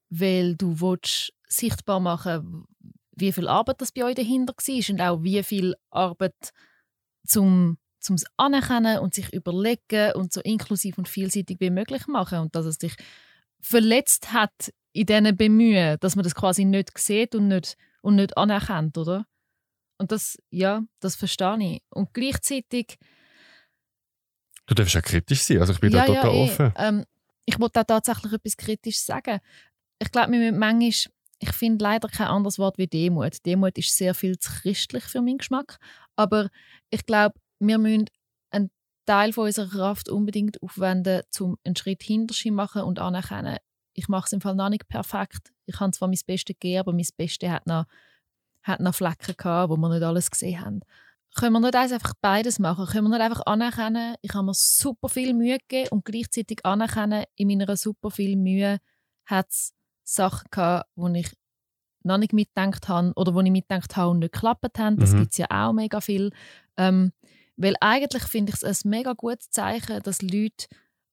Speaker 2: weil du willst sichtbar machen wie viel Arbeit das bei euch dahinter war und auch wie viel Arbeit zum zum anerkennen und sich überlegen und so inklusiv und vielseitig wie möglich machen und dass es dich verletzt hat in diesen Bemühen, dass man das quasi nicht sieht und nicht, und nicht anerkennt, oder? Und das, ja, das verstehe ich. Und gleichzeitig
Speaker 1: Du darfst auch kritisch sein, also ich bin
Speaker 2: ja,
Speaker 1: da
Speaker 2: ja,
Speaker 1: total
Speaker 2: eh.
Speaker 1: offen.
Speaker 2: Ähm, ich wollte auch tatsächlich etwas kritisch sagen. Ich glaube, wir müssen manchmal, ich finde leider kein anderes Wort wie Demut. Demut ist sehr viel zu christlich für meinen Geschmack. Aber ich glaube, wir müssen Teil von unserer Kraft unbedingt aufwenden, um einen Schritt hinter sich machen und anerkennen, ich mache es im Fall noch nicht perfekt. Ich habe zwar mein Bestes gegeben, aber mein Bestes hat noch, hat noch Flecken gehabt, wo wir nicht alles gesehen haben. Können wir nicht einfach beides machen? Können wir nicht einfach anerkennen, ich habe mir super viel Mühe gegeben und gleichzeitig anerkennen, in meiner super viel Mühe hat es Sachen gehabt, wo ich noch nicht mitgedacht habe oder wo ich mitgedacht habe und nicht geklappt haben. Das
Speaker 1: Mhm.
Speaker 2: gibt es ja auch mega viel. Ähm, weil eigentlich finde ich es ein mega gutes Zeichen, dass Leute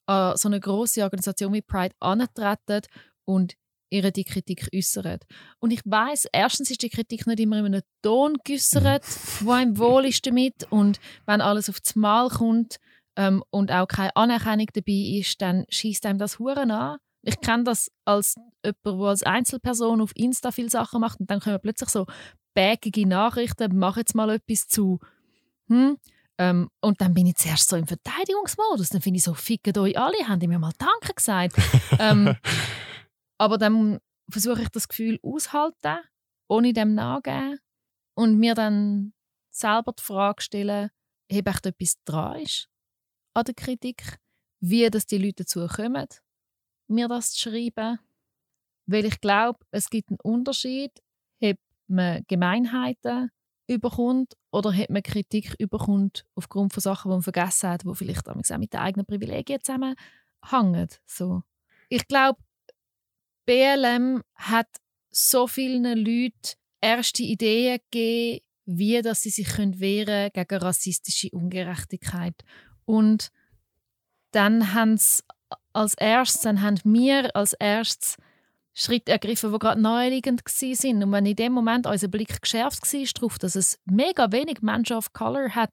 Speaker 2: an so eine große Organisation wie Pride antreten und ihre die Kritik äußern. Und ich weiß, erstens ist die Kritik nicht immer in einem Ton geäußert, (laughs) wo einem wohl ist damit und wenn alles auf das Mal kommt, ähm, und auch keine Anerkennung dabei ist, dann schießt einem das Huren an. Ich kenne das als jemand, der als Einzelperson auf Insta viele Sachen macht und dann kommen plötzlich so bägige Nachrichten, mach jetzt mal etwas zu. Hm? Ähm, und dann bin ich zuerst so im Verteidigungsmodus. Dann finde ich so, fickt euch alle, haben die mir mal Danke gesagt. (laughs) ähm, aber dann versuche ich das Gefühl aushalten, ohne dem nachgeben und mir dann selber die Frage stellen, ob echt etwas dran ist an der Kritik, wie dass die Leute dazu kommen, mir das zu schreiben. Weil ich glaube, es gibt einen Unterschied, ob man Gemeinheiten überkommt oder ob man Kritik überkommt aufgrund von Sachen, die man vergessen hat, die vielleicht auch mit den eigenen Privilegien zusammenhängen. So. Ich glaube, BLM hat so vielen Leuten erste Ideen gegeben, wie dass sie sich wehren können gegen rassistische Ungerechtigkeit. Und dann haben sie als erstes, dann haben wir als erstes Schritte ergriffen, die gerade naheliegend waren. Und wenn in dem Moment unser Blick geschärft war darauf, dass es mega wenig Menschen of Color hat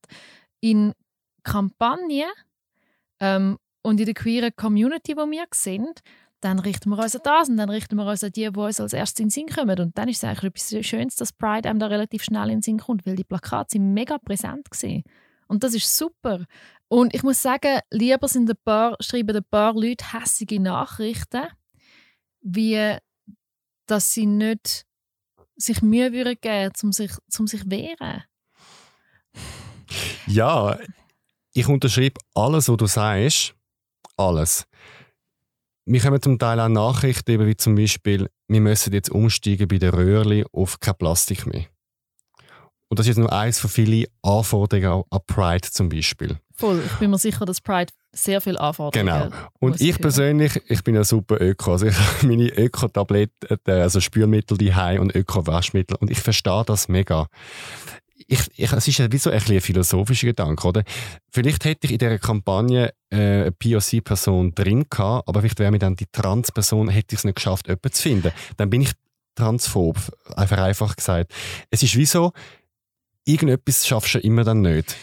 Speaker 2: in Kampagnen ähm, und in der queeren Community, wo wir sind, dann richten wir uns an das und dann richten wir uns an die, die uns als erstes in den Sinn kommen. Und dann ist es eigentlich etwas Schönes, dass Pride einem da relativ schnell in den Sinn kommt, weil die Plakate sind mega präsent waren. Und das ist super. Und ich muss sagen, lieber sind ein paar, schreiben ein paar Leute hässige Nachrichten, wie dass sie nicht sich Mühe würden geben, um sich, um sich wehren. (laughs)
Speaker 1: Ja, ich unterschreibe alles, was du sagst. Alles. Wir kommen zum Teil auch Nachrichten, wie zum Beispiel, wir müssen jetzt umsteigen bei den Röhrli auf kein Plastik mehr. Und das ist jetzt nur eines von vielen Anforderungen an Pride zum Beispiel.
Speaker 2: Voll, ich bin mir sicher, dass Pride sehr viel Anforderungen
Speaker 1: Genau. Und ich persönlich, ich bin ein super Öko. Also ich habe (laughs) meine Öko-Tabletten, äh, also Spülmittel die und Öko-Waschmittel und ich verstehe das mega. Ich, ich, es ist ja wie so ein, ein philosophischer Gedanke, oder? Vielleicht hätte ich in dieser Kampagne äh, eine POC-Person drin gehabt, aber vielleicht wäre mir dann die Trans-Person, hätte ich es nicht geschafft, jemanden zu finden. Dann bin ich transphob, einfach einfach gesagt. Es ist wie so, irgendetwas schaffst du immer dann nicht.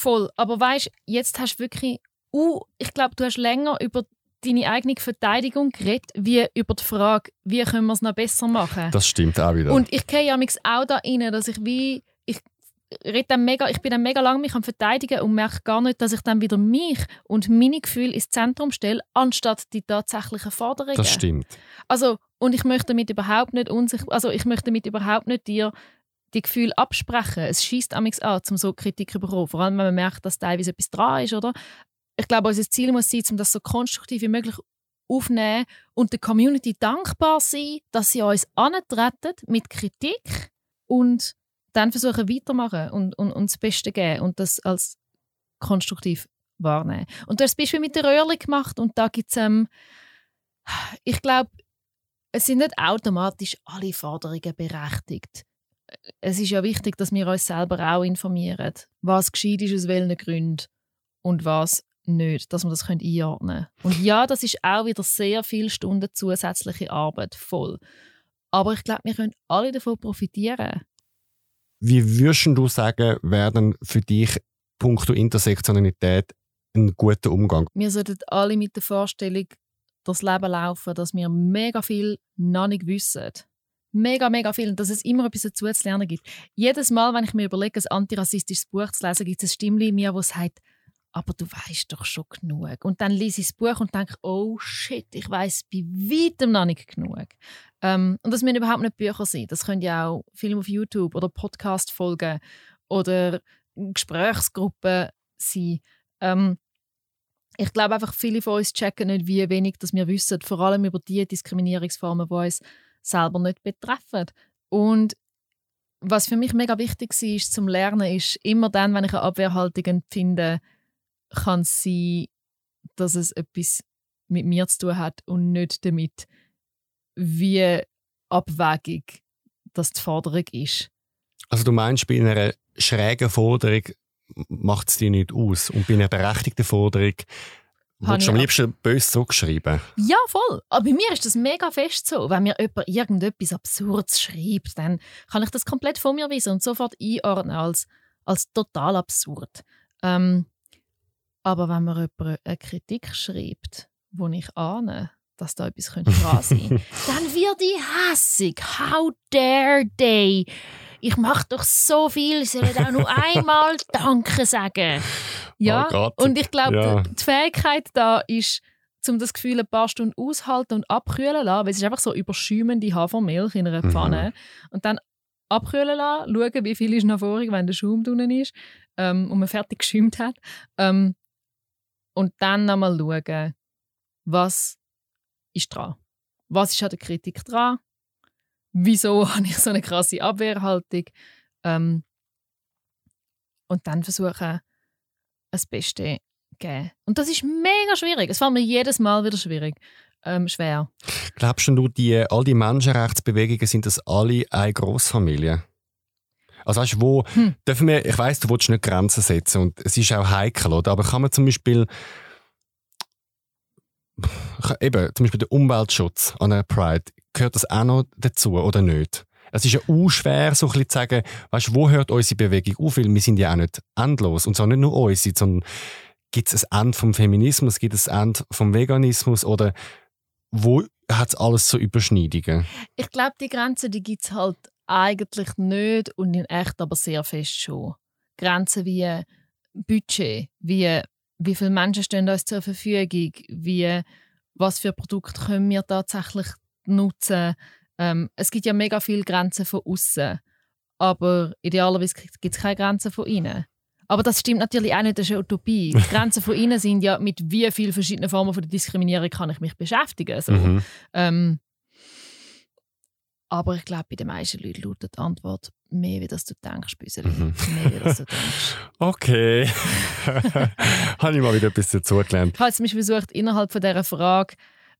Speaker 2: Voll. Aber weißt jetzt hast du wirklich. Uh, ich glaube, du hast länger über deine eigene Verteidigung geredet, wie über die Frage, wie können wir es noch besser machen.
Speaker 1: Das stimmt auch wieder.
Speaker 2: Und ich gehe ja auch da rein, dass ich wie. Ich, red dann mega, ich bin dann mega lange mich am Verteidigen und merke gar nicht, dass ich dann wieder mich und meine Gefühle ins Zentrum stelle, anstatt die tatsächlichen Forderungen.
Speaker 1: Das stimmt.
Speaker 2: Also, und ich möchte damit überhaupt nicht unsicher, also ich möchte damit überhaupt nicht dir die Gefühle absprechen. Es schießt amigs an, um so Kritik zu bekommen. Vor allem, wenn man merkt, dass teilweise etwas dran ist, oder? Ich glaube, unser Ziel muss sein, um das so konstruktiv wie möglich aufnehmen und der Community dankbar sein, dass sie uns antreten mit Kritik und dann versuchen weitermachen und, und, und das Beste geben und das als konstruktiv wahrnehmen. Und du hast das Beispiel mit der Röhrli gemacht und da gibt es, ähm, ich glaube, es sind nicht automatisch alle Forderungen berechtigt es ist ja wichtig, dass wir uns selber auch informieren, was geschieht ist, aus welchen Gründen und was nicht, dass wir das einordnen können. Und ja, das ist auch wieder sehr viele Stunden zusätzliche Arbeit voll. Aber ich glaube, wir können alle davon profitieren.
Speaker 1: Wie würdest du sagen, werden für dich puncto Intersektionalität ein guter Umgang?
Speaker 2: Wir sollten alle mit der Vorstellung das Leben laufen, dass wir mega viel noch nicht wissen mega, mega viel und dass es immer etwas dazu zu lernen gibt. Jedes Mal, wenn ich mir überlege, ein antirassistisches Buch zu lesen, gibt es ein Stimmchen in mir, das sagt, aber du weißt doch schon genug. Und dann lese ich das Buch und denke, oh shit, ich weiß bei weitem noch nicht genug. Ähm, und das müssen überhaupt nicht Bücher sein. Das können ja auch Filme auf YouTube oder Podcast-Folgen oder Gesprächsgruppen sein. Ähm, ich glaube einfach, viele von uns checken nicht, wie wenig das wir wissen, vor allem über die Diskriminierungsformen, die uns selber nicht betreffen. Und was für mich mega wichtig ist zum Lernen, ist immer dann, wenn ich eine Abwehrhaltung empfinde, kann es sein, dass es etwas mit mir zu tun hat und nicht damit, wie abwägig das die Forderung ist.
Speaker 1: Also du meinst, bei einer schrägen Forderung macht es dir nicht aus und bei einer berechtigten Forderung Würdest du am liebsten böse zurückschreiben?
Speaker 2: Ja, voll. Aber bei mir ist das mega fest so. Wenn mir jemand irgendetwas Absurdes schreibt, dann kann ich das komplett von mir wissen und sofort einordnen als, als total absurd. Ähm, Aber wenn mir jemand eine Kritik schreibt, wo ich ahne, dass da etwas könnte dran sein könnte, (laughs) dann wird ich hässig. How dare they? Ich mache doch so viel, ich soll auch nur (laughs) einmal Danke sagen. Ja, und ich glaube,
Speaker 1: Ja.
Speaker 2: die Fähigkeit da ist, um das Gefühl ein paar Stunden aushalten und abkühlen lassen, weil es ist einfach so überschäumende Hafermilch in einer
Speaker 1: Mhm.
Speaker 2: Pfanne. Und dann abkühlen lassen, schauen, wie viel ist noch vorig, wenn der Schaum drinnen ist ähm, und man fertig geschäumt hat. Ähm, und dann nochmal schauen, was ist dran? Was ist an der Kritik dran? Wieso (laughs) habe ich so eine krasse Abwehrhaltung? Ähm, und dann versuchen, das Beste geben. Und das ist mega schwierig. Es fällt mir jedes Mal wieder schwierig. Ähm, schwer.
Speaker 1: Glaubst du, die, all die Menschenrechtsbewegungen sind das alle eine Grossfamilie? Also weißt, du, wo
Speaker 2: Hm.
Speaker 1: dürfen wir, ich weiss, du willst nicht Grenzen setzen und es ist auch heikel, oder? aber kann man zum Beispiel eben, zum Beispiel der Umweltschutz an einer Pride, gehört das auch noch dazu oder nicht? Es ist ja schwer, so ein zu sagen, weißt, wo hört unsere Bewegung auf, weil wir sind ja auch nicht endlos und zwar nicht nur unsere, sondern gibt es ein Ende vom Feminismus, gibt es ein Ende vom Veganismus oder wo hat es alles so Überschneidungen?
Speaker 2: Ich glaube, die Grenzen, die gibt es halt eigentlich nicht und in echt aber sehr fest schon. Grenzen wie Budget, wie wie viele Menschen stehen uns zur Verfügung, wie was für Produkte können wir tatsächlich nutzen. Ähm, es gibt ja mega viele Grenzen von außen, aber idealerweise gibt es keine Grenzen von innen. Aber das stimmt natürlich auch nicht, das ist eine Utopie. (laughs) Die Grenzen von innen sind ja, mit wie vielen verschiedenen Formen von der Diskriminierung kann ich mich beschäftigen. So.
Speaker 1: Mhm.
Speaker 2: Ähm, aber ich glaube, bei den meisten Leuten lautet die Antwort mehr, wie das du denkst, Büseli.
Speaker 1: Mhm.
Speaker 2: Mehr, wie das du denkst. (laughs)
Speaker 1: Okay. (laughs) Habe ich mal wieder etwas dazugelernt.
Speaker 2: Ich habe zum Beispiel versucht, innerhalb von dieser Frage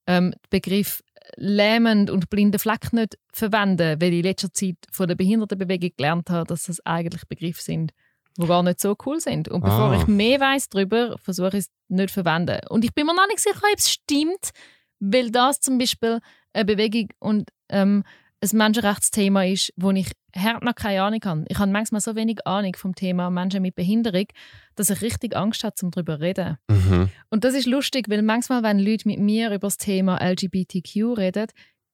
Speaker 2: ähm, den Begriff lähmend und blinde Fleck nicht verwenden, weil ich in letzter Zeit von der Behindertenbewegung gelernt habe, dass das eigentlich Begriffe sind, die gar nicht so cool sind. Und bevor
Speaker 1: Ah.
Speaker 2: ich mehr weiß darüber, versuche ich es nicht zu verwenden. Und ich bin mir noch nicht sicher, ob es stimmt, weil das zum Beispiel eine Bewegung und ähm, ein Menschenrechtsthema ist, wo ich hart noch keine Ahnung habe. Ich habe manchmal so wenig Ahnung vom Thema Menschen mit Behinderung, dass ich richtig Angst habe, um darüber zu reden.
Speaker 1: Mhm.
Speaker 2: Und das ist lustig, weil manchmal, wenn Leute mit mir über das Thema LGBTQ reden,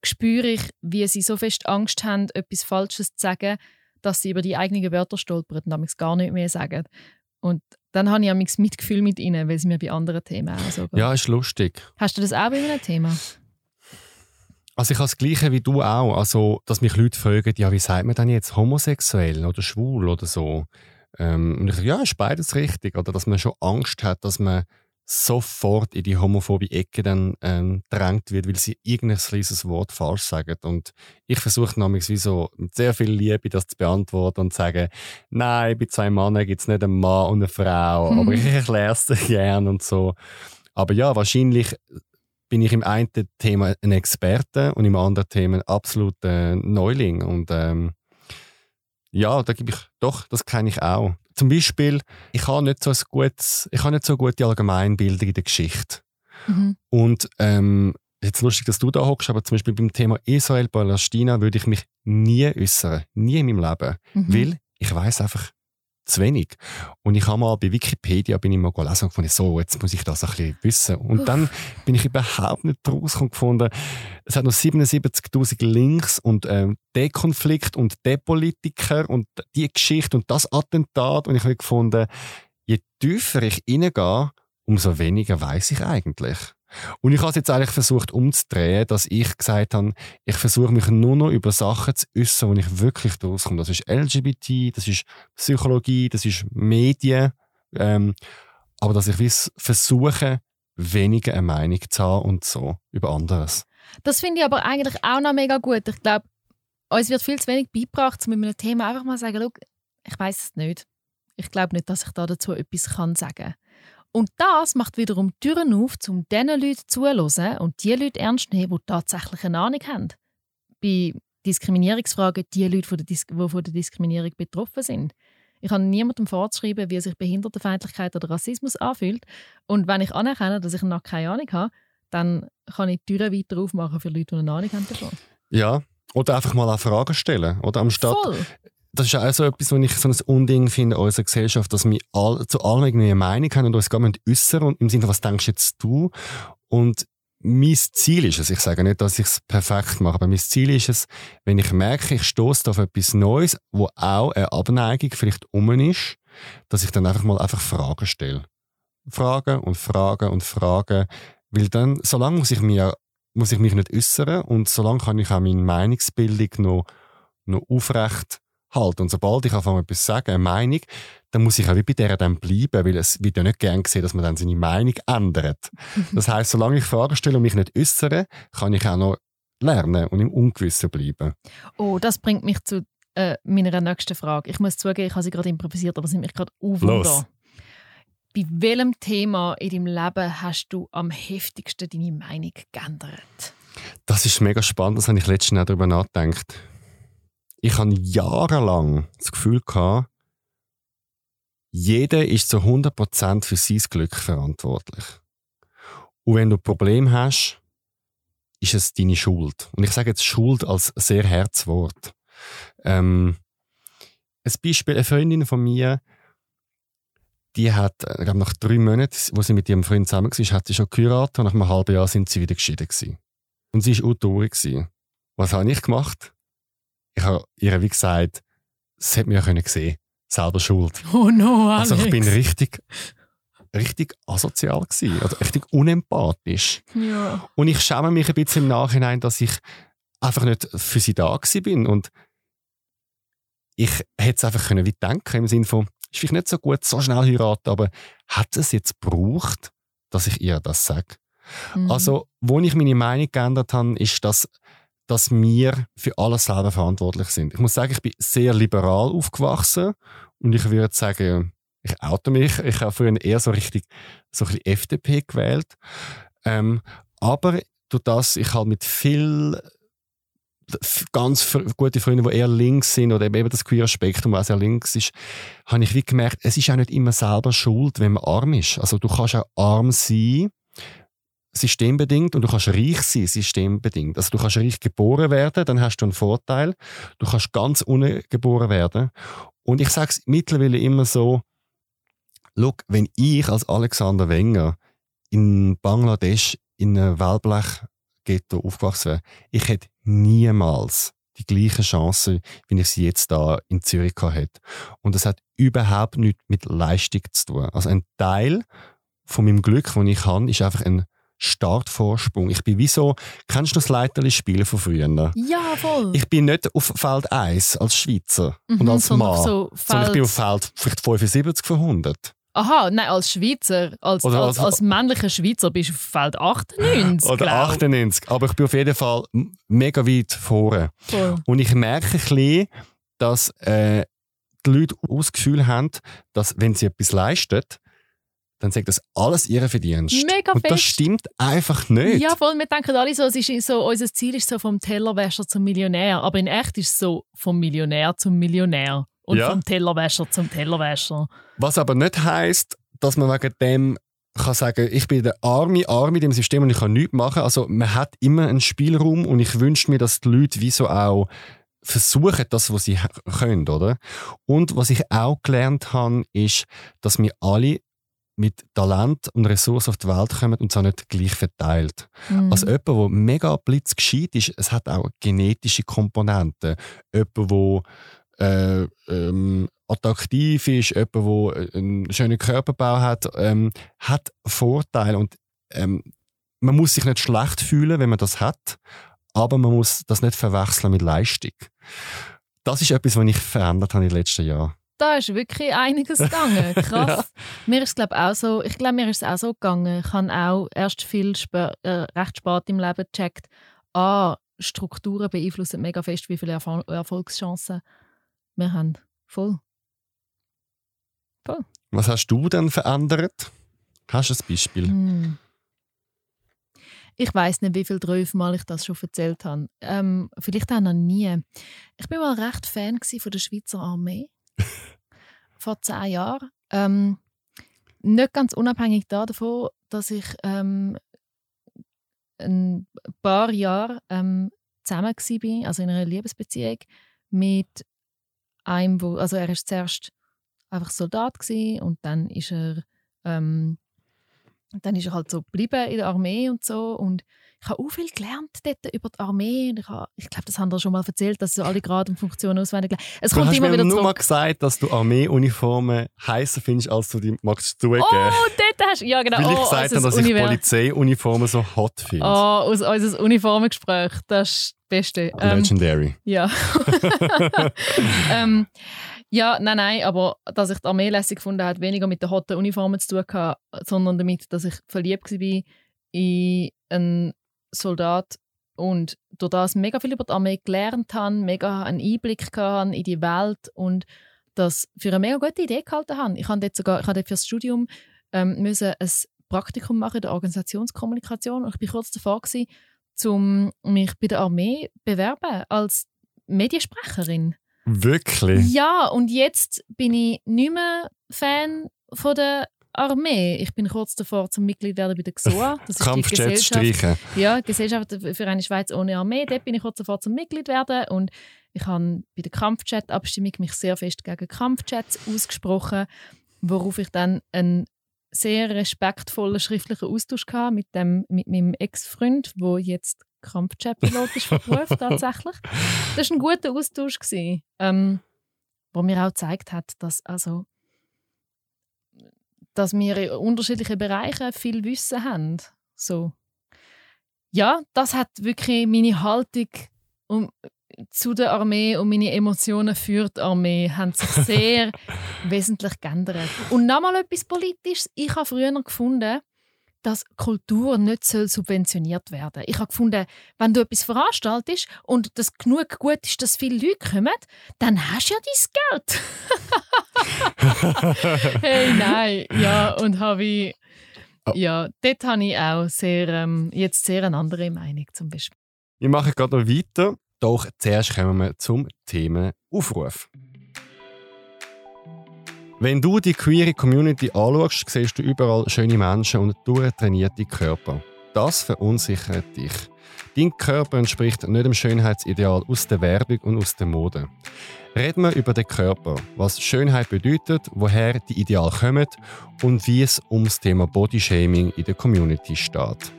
Speaker 2: spüre ich, wie sie so fest Angst haben, etwas Falsches zu sagen, dass sie über die eigenen Wörter stolpern und damals gar nicht mehr sagen. Und dann habe ich ein Mitgefühl mit ihnen, weil es mir bei anderen Themen auch so geht.
Speaker 1: Ja, ist lustig.
Speaker 2: Hast du das auch bei einem Thema?
Speaker 1: Also ich habe das Gleiche wie du auch. Also, dass mich Leute fragen, ja, wie sagt man denn jetzt homosexuell oder schwul oder so? Ähm, und ich sage, ja, ist beides richtig. Oder dass man schon Angst hat, dass man sofort in die homophobe Ecke dann ähm, drängt wird, weil sie irgendein kleines Wort falsch sagen. Und ich versuche nämlich wie so mit sehr viel Liebe das zu beantworten und zu sagen, nein, bei zwei Männern gibt es nicht einen Mann und eine Frau, aber ich erkläre es (laughs) dir gerne und so. Aber ja, wahrscheinlich bin ich im einen Thema ein Experte und im anderen Thema ein absoluter Neuling. Und ähm, ja, da gebe ich doch, das kenne ich auch. Zum Beispiel, ich habe nicht so ein gutes, ich habe nicht so gute Allgemeinbildung in der Geschichte.
Speaker 2: Mhm.
Speaker 1: Und ähm, jetzt lustig, dass du da hockst, aber zum Beispiel beim Thema Israel-Palästina würde ich mich nie äußern, nie in meinem Leben,
Speaker 2: Mhm.
Speaker 1: weil ich weiß einfach zu wenig. Und ich habe mal bei Wikipedia bin ich mal gelesen und gefunden, so, jetzt muss ich das ein bisschen wissen. Und dann bin ich überhaupt nicht draus gefunden. Es hat noch 77.000 Links und ähm, der Konflikt und der Politiker und die Geschichte und das Attentat. Und ich habe gefunden, je tiefer ich reingehe, umso weniger weiß ich eigentlich. Und ich habe es jetzt eigentlich versucht umzudrehen, dass ich gesagt habe, ich versuche mich nur noch über Sachen zu äußern, wo ich wirklich draus komme. Das ist LGBT, das ist Psychologie, das ist Medien. Ähm, aber dass ich versuche, weniger eine Meinung zu haben und so über anderes.
Speaker 2: Das finde ich aber eigentlich auch noch mega gut. Ich glaube, uns wird viel zu wenig beigebracht, um mit einem Thema einfach mal zu sagen, «Schau, ich weiß es nicht. Ich glaube nicht, dass ich da dazu etwas kann sagen kann. Und das macht wiederum Türen auf, um diesen Leuten zuzuhören und die Leute ernst zu nehmen, die tatsächlich eine Ahnung haben. Bei Diskriminierungsfragen die Leute, die, von der Diskriminierung betroffen sind. Ich kann niemandem vorschreiben, wie sich Behindertenfeindlichkeit oder Rassismus anfühlt. Und wenn ich anerkenne, dass ich noch keine Ahnung habe, dann kann ich die Türen weiter aufmachen für Leute, die eine Ahnung haben davon.
Speaker 1: Ja, oder einfach mal auch Fragen stellen. Oder am Statt,
Speaker 2: Voll.
Speaker 1: Das ist auch so etwas, was ich so ein Unding finde in unserer Gesellschaft, dass wir all, zu allem irgendwie eine Meinung haben und uns gar nicht äußern und im Sinne was denkst jetzt du? Und mein Ziel ist es, ich sage nicht, dass ich es perfekt mache, aber mein Ziel ist es, wenn ich merke, ich stoße auf etwas Neues, wo auch eine Abneigung vielleicht um ist, dass ich dann einfach mal einfach Fragen stelle. Fragen und Fragen und Fragen, weil dann, solange muss ich, mir, muss ich mich nicht äußern und solange kann ich auch meine Meinungsbildung noch, noch aufrecht halten. Und sobald ich anfange, etwas zu sagen, eine Meinung, dann muss ich auch wie bei der dann bleiben, weil es wird ja nicht gern gesehen, dass man dann seine Meinung ändert. (laughs) Das heißt, solange ich Fragen stelle und mich nicht äußere, kann ich auch noch lernen und im Ungewissen bleiben.
Speaker 2: Oh, das bringt mich zu äh, meiner nächsten Frage. Ich muss zugeben, ich habe sie gerade improvisiert, aber sie mich gerade aufwundern. Bei welchem Thema in deinem Leben hast du am heftigsten deine Meinung geändert?
Speaker 1: Das ist mega spannend, das habe ich letztens auch darüber nachgedacht. Ich habe jahrelang das Gefühl gehabt, jeder ist zu 100% für sein Glück verantwortlich. Und wenn du ein Problem hast, ist es deine Schuld. Und ich sage jetzt Schuld als sehr Herzwort. Ähm, ein Beispiel, eine Freundin von mir, die hat, ich glaube, nach drei Monaten, wo sie mit ihrem Freund zusammen war, hat sie schon geheiratet und nach einem halben Jahr sind sie wieder geschieden gewesen. Und sie war auch. Was habe ich gemacht? Ich habe ihr wie gesagt, sie hätte mich ja sehen selber schuld.
Speaker 2: Oh no, Alex.
Speaker 1: Also ich bin richtig, richtig asozial gewesen, also richtig unempathisch.
Speaker 2: Ja.
Speaker 1: Und ich schäme mich ein bisschen im Nachhinein, dass ich einfach nicht für sie da gewesen bin und ich hätte es einfach können wie denken im Sinne von, ist vielleicht nicht so gut, so schnell heiraten, aber hat es jetzt gebraucht, dass ich ihr das sage?
Speaker 2: Mhm.
Speaker 1: Also, wo ich meine Meinung geändert habe, ist, dass, dass wir für alles selber verantwortlich sind. Ich muss sagen, ich bin sehr liberal aufgewachsen und ich würde sagen, ich oute mich. Ich habe früher eher so richtig so ein bisschen FDP gewählt. Ähm, aber durch das ich halt mit viel ganz gute Freunde, die eher links sind oder eben das queer Spektrum, was sehr links ist, habe ich wie gemerkt, es ist auch nicht immer selber schuld, wenn man arm ist. Also du kannst auch arm sein, systembedingt, und du kannst reich sein, systembedingt. Also du kannst reich geboren werden, dann hast du einen Vorteil. Du kannst ganz ohne geboren werden. Und ich sage es mittlerweile immer so, Look, wenn ich als Alexander Wenger in Bangladesch in einem Wellblech-Ghetto aufgewachsen wäre, ich hätte niemals die gleichen Chancen, wie ich sie jetzt da in Zürich hatte. Und das hat überhaupt nichts mit Leistung zu tun. Also ein Teil von meinem Glück, das ich habe, ist einfach ein Startvorsprung. Ich bin wie so, kennst du das Leiterli-Spiel von früher?
Speaker 2: Ja, voll.
Speaker 1: Ich bin nicht auf Feld 1 als Schweizer und
Speaker 2: Mhm,
Speaker 1: als
Speaker 2: sondern
Speaker 1: Mann,
Speaker 2: so
Speaker 1: sondern ich bin auf
Speaker 2: Feld-
Speaker 1: vielleicht 75 von 100.
Speaker 2: Aha, nein, als Schweizer, als, als,
Speaker 1: als-
Speaker 2: als männlicher Schweizer bist du auf Feld 98,
Speaker 1: Oder
Speaker 2: glaub.
Speaker 1: 98. Aber ich bin auf jeden Fall mega weit vorne.
Speaker 2: Voll.
Speaker 1: Und ich merke ein bisschen, dass äh, die Leute auch das Gefühl haben, dass wenn sie etwas leisten, dann sagt das alles ihr Verdienst.
Speaker 2: Mega
Speaker 1: Und das
Speaker 2: fest.
Speaker 1: stimmt einfach nicht.
Speaker 2: Ja, voll. Wir denken alle so, es ist so, unser Ziel ist so vom Tellerwäscher zum Millionär. Aber in echt ist es so vom Millionär zum Millionär. Und
Speaker 1: Ja.
Speaker 2: vom Tellerwäscher zum Tellerwäscher.
Speaker 1: Was aber nicht heisst, dass man wegen dem kann sagen, ich bin der Arme, Arme in dem System und ich kann nichts machen. Also man hat immer einen Spielraum und ich wünsche mir, dass die Leute wie so auch versuchen, das, was sie können, oder? Und was ich auch gelernt habe, ist, dass wir alle mit Talent und Ressourcen auf die Welt kommen und zwar nicht gleich verteilt.
Speaker 2: Mhm.
Speaker 1: Also jemand, der mega blitzgescheit ist, es hat auch genetische Komponenten. Jemand, der äh, ähm, attraktiv ist, jemand, der einen schönen Körperbau hat, ähm, hat Vorteile. Und ähm, man muss sich nicht schlecht fühlen, wenn man das hat, aber man muss das nicht verwechseln mit Leistung. Das ist etwas, was ich verändert habe in den letzten Jahren.
Speaker 2: Da ist wirklich einiges gegangen. (laughs) Krass. Mir ist glaube auch so, ich glaube, mir ist es auch so gegangen. Ich habe auch erst viel spä äh, recht spät im Leben gecheckt, ah, Strukturen beeinflussen mega fest, wie viele Erfol Erfolgschancen wir haben. Voll.
Speaker 1: Was hast du denn verändert? Hast du ein Beispiel?
Speaker 2: Hm. Ich weiß nicht, wie viel Mal ich das schon erzählt habe. Ähm, vielleicht auch noch nie. Ich bin mal recht Fan von der Schweizer Armee. (laughs) Vor zehn Jahren. Ähm, nicht ganz unabhängig davon, dass ich ähm, ein paar Jahre ähm, zusammen war, also in einer Liebesbeziehung, mit einem, wo, also er ist zuerst einfach Soldat und dann ist er ähm, dann ist er halt so geblieben in der Armee und so und ich habe auch viel gelernt dort über die Armee. Ich, habe, ich glaube, das haben wir schon mal erzählt, dass so alle Grad und Funktionen auswendig lernen. Es
Speaker 1: Du
Speaker 2: kommt
Speaker 1: hast
Speaker 2: immer
Speaker 1: mir
Speaker 2: wieder
Speaker 1: nur
Speaker 2: zurück.
Speaker 1: mal gesagt, dass du Armeeuniformen heißer findest, als du die magst zugeben.
Speaker 2: Oh, dort hast du... Ja, genau.
Speaker 1: Weil ich
Speaker 2: oh,
Speaker 1: gesagt habe, dass ich
Speaker 2: Univers-
Speaker 1: Polizeiuniformen so hot finde.
Speaker 2: Oh, aus unser Uniformengespräch. Das ist das Beste. Ähm,
Speaker 1: Legendary.
Speaker 2: Ja. (laughs) ähm, ja, nein, nein, aber dass ich die Armee lässig gefunden habe, hat weniger mit den hotten Uniformen zu tun gehabt, sondern damit, dass ich verliebt war in einen Soldat und durch das mega viel über die Armee gelernt habe, mega einen Einblick hatte in die Welt und das für eine mega gute Idee gehalten habe. Ich habe dort sogar, ich habe dort für das Studium ähm, müssen ein Praktikum machen in der Organisationskommunikation und ich bin kurz davor gewesen, um mich bei der Armee bewerben als Mediensprecherin.
Speaker 1: Wirklich?
Speaker 2: Ja, und jetzt bin ich nicht mehr Fan von der Armee. Ich bin kurz davor zum Mitglied werden bei der (laughs) XOA. Das ist die Gesellschaft,
Speaker 1: streichen.
Speaker 2: ja, Gesellschaft für eine Schweiz ohne Armee. Dort bin ich kurz davor zum Mitglied werden und ich habe bei der Kampfjet-Abstimmung mich sehr fest gegen Kampfjets ausgesprochen, worauf ich dann einen sehr respektvollen schriftlichen Austausch hatte mit, dem, mit meinem Ex-Freund, der jetzt Kampfjet-Pilot ist von Beruf (laughs) tatsächlich. Das war ein guter Austausch, gewesen, ähm, der mir auch gezeigt hat, dass, also, dass wir in unterschiedlichen Bereichen viel Wissen haben. So. Ja, das hat wirklich meine Haltung um, zu der Armee und meine Emotionen für die Armee haben sich sehr (laughs) wesentlich geändert. Und nochmal etwas Politisches. Ich habe früher gefunden, dass Kultur nicht soll subventioniert werden Ich habe gefunden, wenn du etwas veranstaltest und das genug gut ist, dass viele Leute kommen, dann hast du ja dein Geld. (laughs) hey, nein. Ja, und habe ich... Ja, dort habe ich auch sehr, ähm, jetzt sehr eine andere Meinung zum Beispiel.
Speaker 1: Wir machen gerade noch weiter. Doch zuerst kommen wir zum Themenaufruf. Wenn du die queere Community anschaust, siehst du überall schöne Menschen und durchtrainierte Körper. Das verunsichert dich. Dein Körper entspricht nicht dem Schönheitsideal aus der Werbung und aus der Mode. Reden wir über den Körper, was Schönheit bedeutet, woher die Ideale kommen und wie es ums Thema Bodyshaming in der Community steht.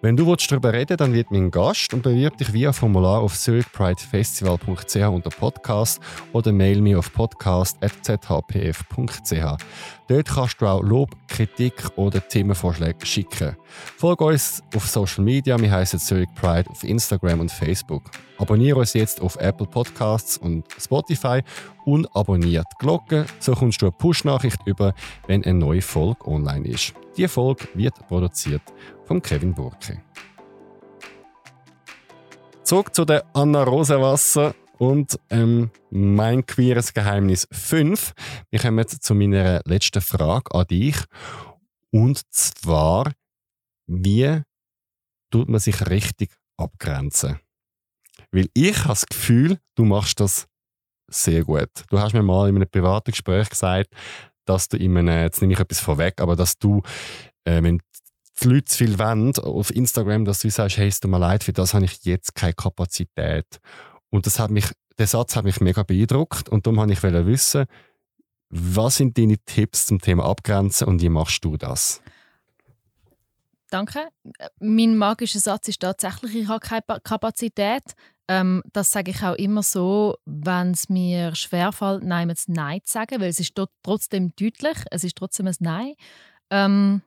Speaker 1: Wenn du willst darüber reden dann wird mein Gast und bewirb dich via Formular auf zurichpridefestival.ch unter Podcast oder mail mir auf podcast.zhpf.ch. Dort kannst du auch Lob, Kritik oder Themenvorschläge schicken. Folge uns auf Social Media, wir heißen Zurich Pride auf Instagram und Facebook. Abonniere uns jetzt auf Apple Podcasts und Spotify und abonniere die Glocke, so kommst du eine Push-Nachricht über, wenn eine neue Folge online ist. Die Folge wird produziert von Kevin Burke. Zurück zu der Anna Rosenwasser und ähm, mein queeres Geheimnis 5. Wir kommen jetzt zu meiner letzten Frage an dich. Und zwar, wie tut man sich richtig abgrenzen? Weil ich habe das Gefühl, du machst das sehr gut. Du hast mir mal in einem privaten Gespräch gesagt, dass du einem, jetzt nehme ich etwas vorweg, aber dass du, äh, wenn die Leute zu viel wollen auf Instagram, dass du sagst, hey, es tut mir leid, für das habe ich jetzt keine Kapazität. Und das hat mich, der Satz hat mich mega beeindruckt und darum wollte ich wissen, was sind deine Tipps zum Thema Abgrenzen und wie machst du das?
Speaker 2: Danke. Mein magischer Satz ist tatsächlich, ich habe keine Pa- Kapazität. Ähm, das sage ich auch immer so, wenn es mir schwerfällt, Nein zu Nein zu sagen, weil es ist trotzdem deutlich, es ist trotzdem ein Nein. Ähm,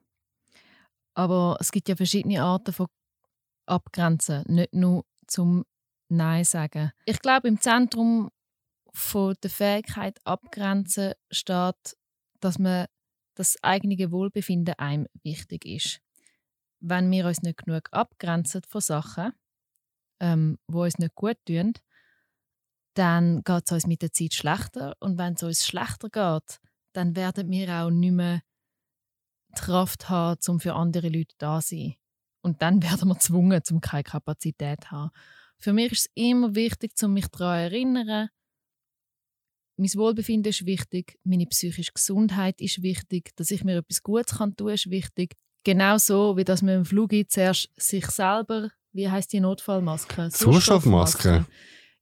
Speaker 2: aber es gibt ja verschiedene Arten von Abgrenzen, nicht nur zum Nein sagen. Ich glaube, im Zentrum von der Fähigkeit abgrenzen steht, dass man das eigene Wohlbefinden einem wichtig ist wenn wir uns nicht genug abgrenzen von Sachen, ähm, wo uns nicht gut tun, dann geht es uns mit der Zeit schlechter. Und wenn es uns schlechter geht, dann werden wir auch nicht mehr Kraft haben, um für andere Leute da zu sein. Und dann (laughs) werden wir gezwungen, um keine Kapazität zu haben. Für mich ist es immer wichtig, um mich daran zu erinnern, mein Wohlbefinden ist wichtig, meine psychische Gesundheit ist wichtig, dass ich mir etwas Gutes kann tun ist wichtig. Genauso wie dass man im Flug zuerst sich selber, wie heißt die Notfallmaske?
Speaker 1: Sauerstoffmaske.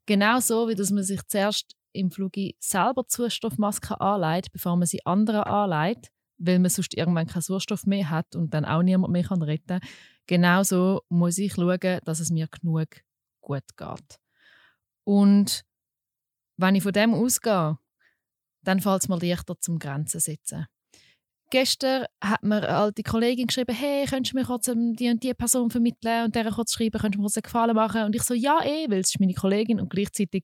Speaker 2: Genauso wie dass man sich zuerst im Flug selber die Sauerstoffmaske anlegt, bevor man sie anderen anlegt, weil man sonst irgendwann keinen Sauerstoff mehr hat und dann auch niemand mehr kann retten kann. Genauso muss ich schauen, dass es mir genug gut geht. Und wenn ich von dem ausgehe, dann fällt es mir leichter zum Grenzen setzen. Gestern hat mir eine alte Kollegin geschrieben, hey, könntest du mir kurz die und die Person vermitteln und der kurz schreiben, könntest du mir kurz einen Gefallen machen? Und ich so, ja eh, weil es ist meine Kollegin und gleichzeitig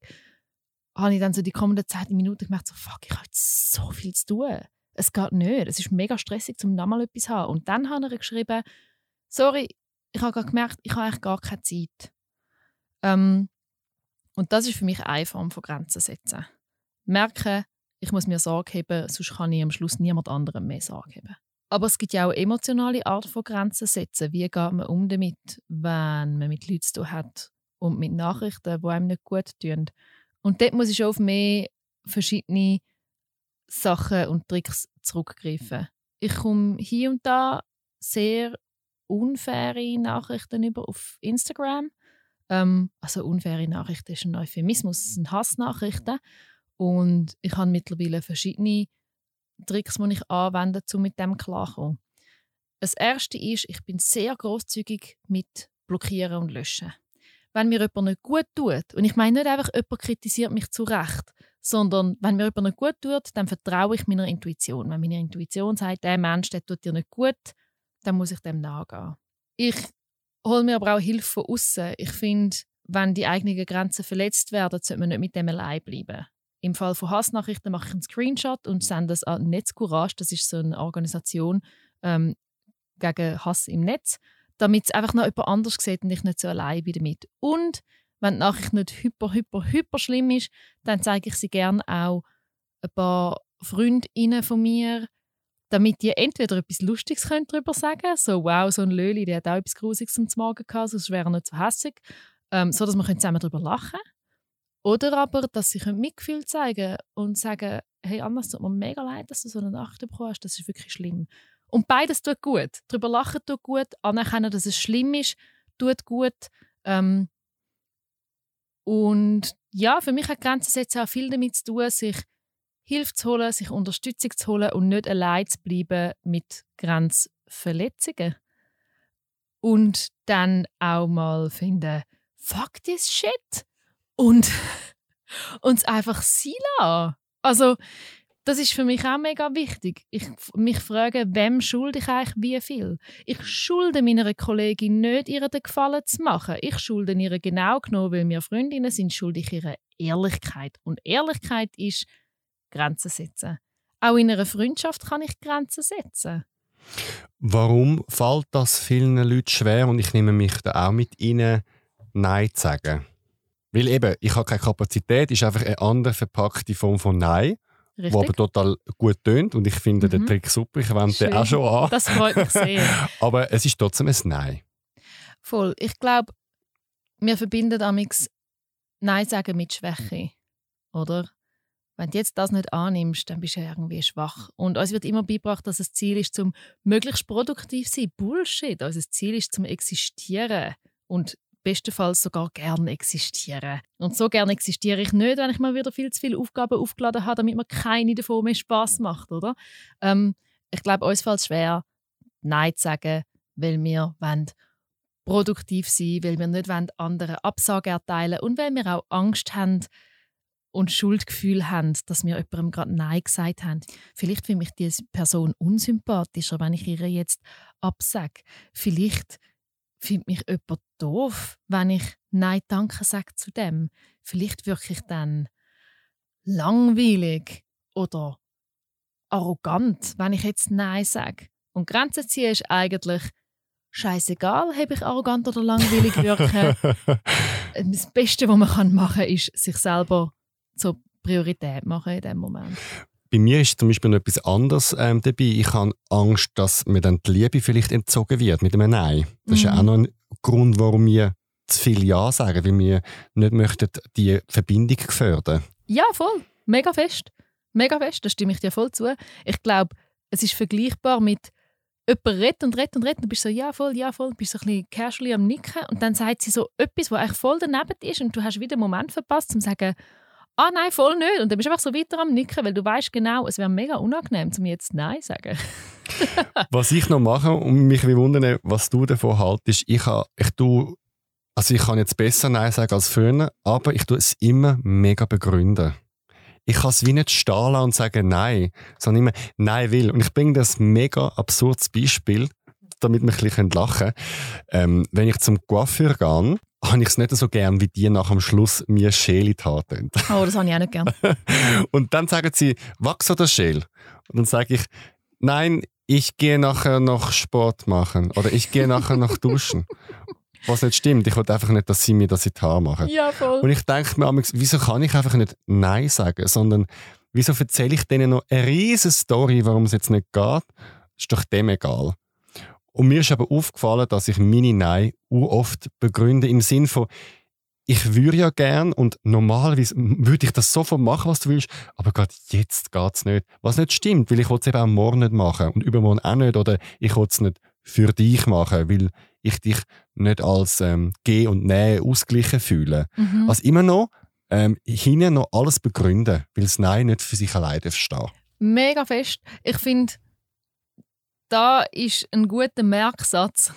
Speaker 2: habe ich dann so die kommenden 10 Minuten gemerkt, so, fuck, ich habe jetzt so viel zu tun. Es geht nicht. Es ist mega stressig, um nochmal etwas zu haben. Und dann hat er geschrieben, sorry, ich habe gerade gemerkt, ich habe eigentlich gar keine Zeit. Ähm, und das ist für mich eine Form von Grenzen setzen. Merken, ich muss mir Sorge haben, sonst kann ich am Schluss niemand anderem mehr Sorge haben. Aber es gibt ja auch emotionale Art von Grenzen setzen. Wie geht man um damit, wenn man mit Leuten zu tun hat und mit Nachrichten, die einem nicht gut tun? Und dort muss ich schon auf mehr verschiedene Sachen und Tricks zurückgreifen. Ich komme hier und da sehr unfaire Nachrichten über auf Instagram. Ähm, also unfaire Nachrichten ist ein Euphemismus, es sind Hassnachrichten. Und ich habe mittlerweile verschiedene Tricks, die ich anwende, um mit dem klarzukommen. Das erste ist, ich bin sehr großzügig mit Blockieren und Löschen. Wenn mir jemand nicht gut tut, und ich meine nicht einfach, jemand kritisiert mich zu Recht, sondern wenn mir jemand nicht gut tut, dann vertraue ich meiner Intuition. Wenn meine Intuition sagt, der Mensch, der tut dir nicht gut, dann muss ich dem nachgehen. Ich hole mir aber auch Hilfe von außen. Ich finde, wenn die eigenen Grenzen verletzt werden, sollte man nicht mit dem allein bleiben. Im Fall von Hassnachrichten mache ich einen Screenshot und sende es an Netzcourage. Das ist so eine Organisation ähm, gegen Hass im Netz, damit es einfach noch jemand anders sieht und ich nicht so allein bin damit. Und wenn die Nachricht nicht hyper, hyper, hyper schlimm ist, dann zeige ich sie gerne auch ein paar Freundinnen von mir, damit die entweder etwas Lustiges können darüber sagen können, so wow, so ein Löli, der hat auch etwas Grusiges zum Morgen gehabt, sonst wäre er nicht so hässlich, ähm, so dass wir zusammen darüber lachen können. Oder aber, dass sie Mitgefühl zeigen und sagen, hey Anna, es tut mir mega leid, dass du so eine Nacht bekommen hast, das ist wirklich schlimm. Und beides tut gut. Darüber lachen tut gut, anerkennen, dass es schlimm ist, tut gut. Ähm, und ja, für mich hat Grenzen setzen auch viel damit zu tun, sich Hilfe zu holen, sich Unterstützung zu holen und nicht allein zu bleiben mit Grenzverletzungen. Und dann auch mal finden, fuck this shit und (laughs) uns einfach sein lassen. Also, das ist für mich auch mega wichtig. Ich mich frage, wem schulde ich eigentlich wie viel? Ich schulde meiner Kollegin nicht, ihr den Gefallen zu machen. Ich schulde ihr genau genommen, weil wir Freundinnen sind, schulde ich ihre Ehrlichkeit. Und Ehrlichkeit ist Grenzen setzen. Auch in einer Freundschaft kann ich Grenzen setzen.
Speaker 1: Warum fällt das vielen Leuten schwer und ich nehme mich da auch mit ihnen Nein zu sagen? Weil eben, ich habe keine Kapazität, ist einfach eine andere verpackte Form von Nein. Richtig. Wo aber total gut tönt und ich finde mhm. den Trick super. Ich wende den auch schon an.
Speaker 2: Das freut mich sehr. (laughs)
Speaker 1: aber es ist trotzdem ein Nein.
Speaker 2: Voll. Ich glaube, wir verbinden amix Nein sagen mit Schwäche, oder? Wenn du jetzt das nicht annimmst, dann bist du irgendwie schwach. Und uns wird immer beigebracht, dass das Ziel ist, zum möglichst produktiv zu sein. Bullshit. Also das Ziel ist, zum existieren. Und bestenfalls sogar gern existieren. Und so gern existiere ich nicht, wenn ich mal wieder viel zu viele Aufgaben aufgeladen habe, damit mir keine davon mehr Spaß macht, oder? Ähm, ich glaube, uns fällt es schwer, Nein zu sagen, weil wir wollen produktiv sein, weil wir nicht wollen, anderen Absagen erteilen und weil wir auch Angst haben und Schuldgefühl haben, dass wir jemandem gerade Nein gesagt haben. Vielleicht finde ich diese Person unsympathischer, wenn ich ihr jetzt absage. Vielleicht findet mich jemand doof, wenn ich Nein danke sage zu dem. Vielleicht wirklich dann langweilig oder arrogant, wenn ich jetzt Nein sage. Und Grenzen ziehen ist eigentlich scheißegal, ob ich arrogant oder langweilig wirke. (laughs) das Beste, was man machen kann, ist sich selber zur Priorität machen in dem Moment.
Speaker 1: Bei mir ist zum Beispiel noch etwas anderes ähm, dabei. Ich habe Angst, dass mir dann die Liebe vielleicht entzogen wird mit einem Nein. Das mhm. ist ja auch noch ein Grund, warum wir zu viel Ja sagen, weil wir nicht möchten die Verbindung gefährden.
Speaker 2: Ja, voll. Mega fest. Mega fest, da stimme ich dir voll zu. Ich glaube, es ist vergleichbar mit jemand redet und redet und redet und du bist so, ja voll, ja voll, bist so ein bisschen casually am Nicken und dann sagt sie so etwas, was eigentlich voll daneben ist und du hast wieder einen Moment verpasst, um zu sagen, ah nein, voll nicht. Und dann bist du einfach so weiter am Nicken, weil du weißt genau, es wäre mega unangenehm, zu mir jetzt Nein zu sagen. (laughs)
Speaker 1: was ich noch mache und mich wundern, was du davon haltest, ich, ich tue, also ich kann jetzt besser Nein sagen als früher, aber ich tue es immer mega begründen. Ich kann es wie nicht stehen lassen und sagen Nein, sondern immer Nein will. Und ich bringe das mega absurdes Beispiel, damit wir ein bisschen lachen können. Ähm, wenn ich zum Coiffeur gehe, habe ich es nicht so gern, wie die nach am Schluss mir Schäl in die Haare tun.
Speaker 2: Oh, das habe ich auch nicht gern. (laughs)
Speaker 1: und dann sagen sie, Wachs oder Schäl? Und dann sage ich, nein, ich gehe nachher noch Sport machen oder ich gehe nachher noch duschen. (laughs) Was nicht stimmt. Ich will einfach nicht, dass sie mir das in die Haare machen.
Speaker 2: Ja, voll.
Speaker 1: Und ich denke mir, wieso kann ich einfach nicht Nein sagen, sondern wieso erzähle ich denen noch eine riesige Story, warum es jetzt nicht geht? Ist doch dem egal. Und mir ist aber aufgefallen, dass ich meine Nein oft begründe im Sinn von, ich würde ja gern und normalerweise würde ich das sofort machen, was du willst, aber gerade jetzt geht es nicht. Was nicht stimmt, weil ich es eben auch morgen nicht machen und übermorgen auch nicht oder ich will es nicht für dich machen, weil ich dich nicht als ähm, Geh- und Nähe ausgleichen fühle. Mhm. Also immer noch ähm, hinten noch alles begründen, weil das Nein nicht für sich alleine verstehen.
Speaker 2: Mega fest. Ich finde, da ist ein guter Merksatz.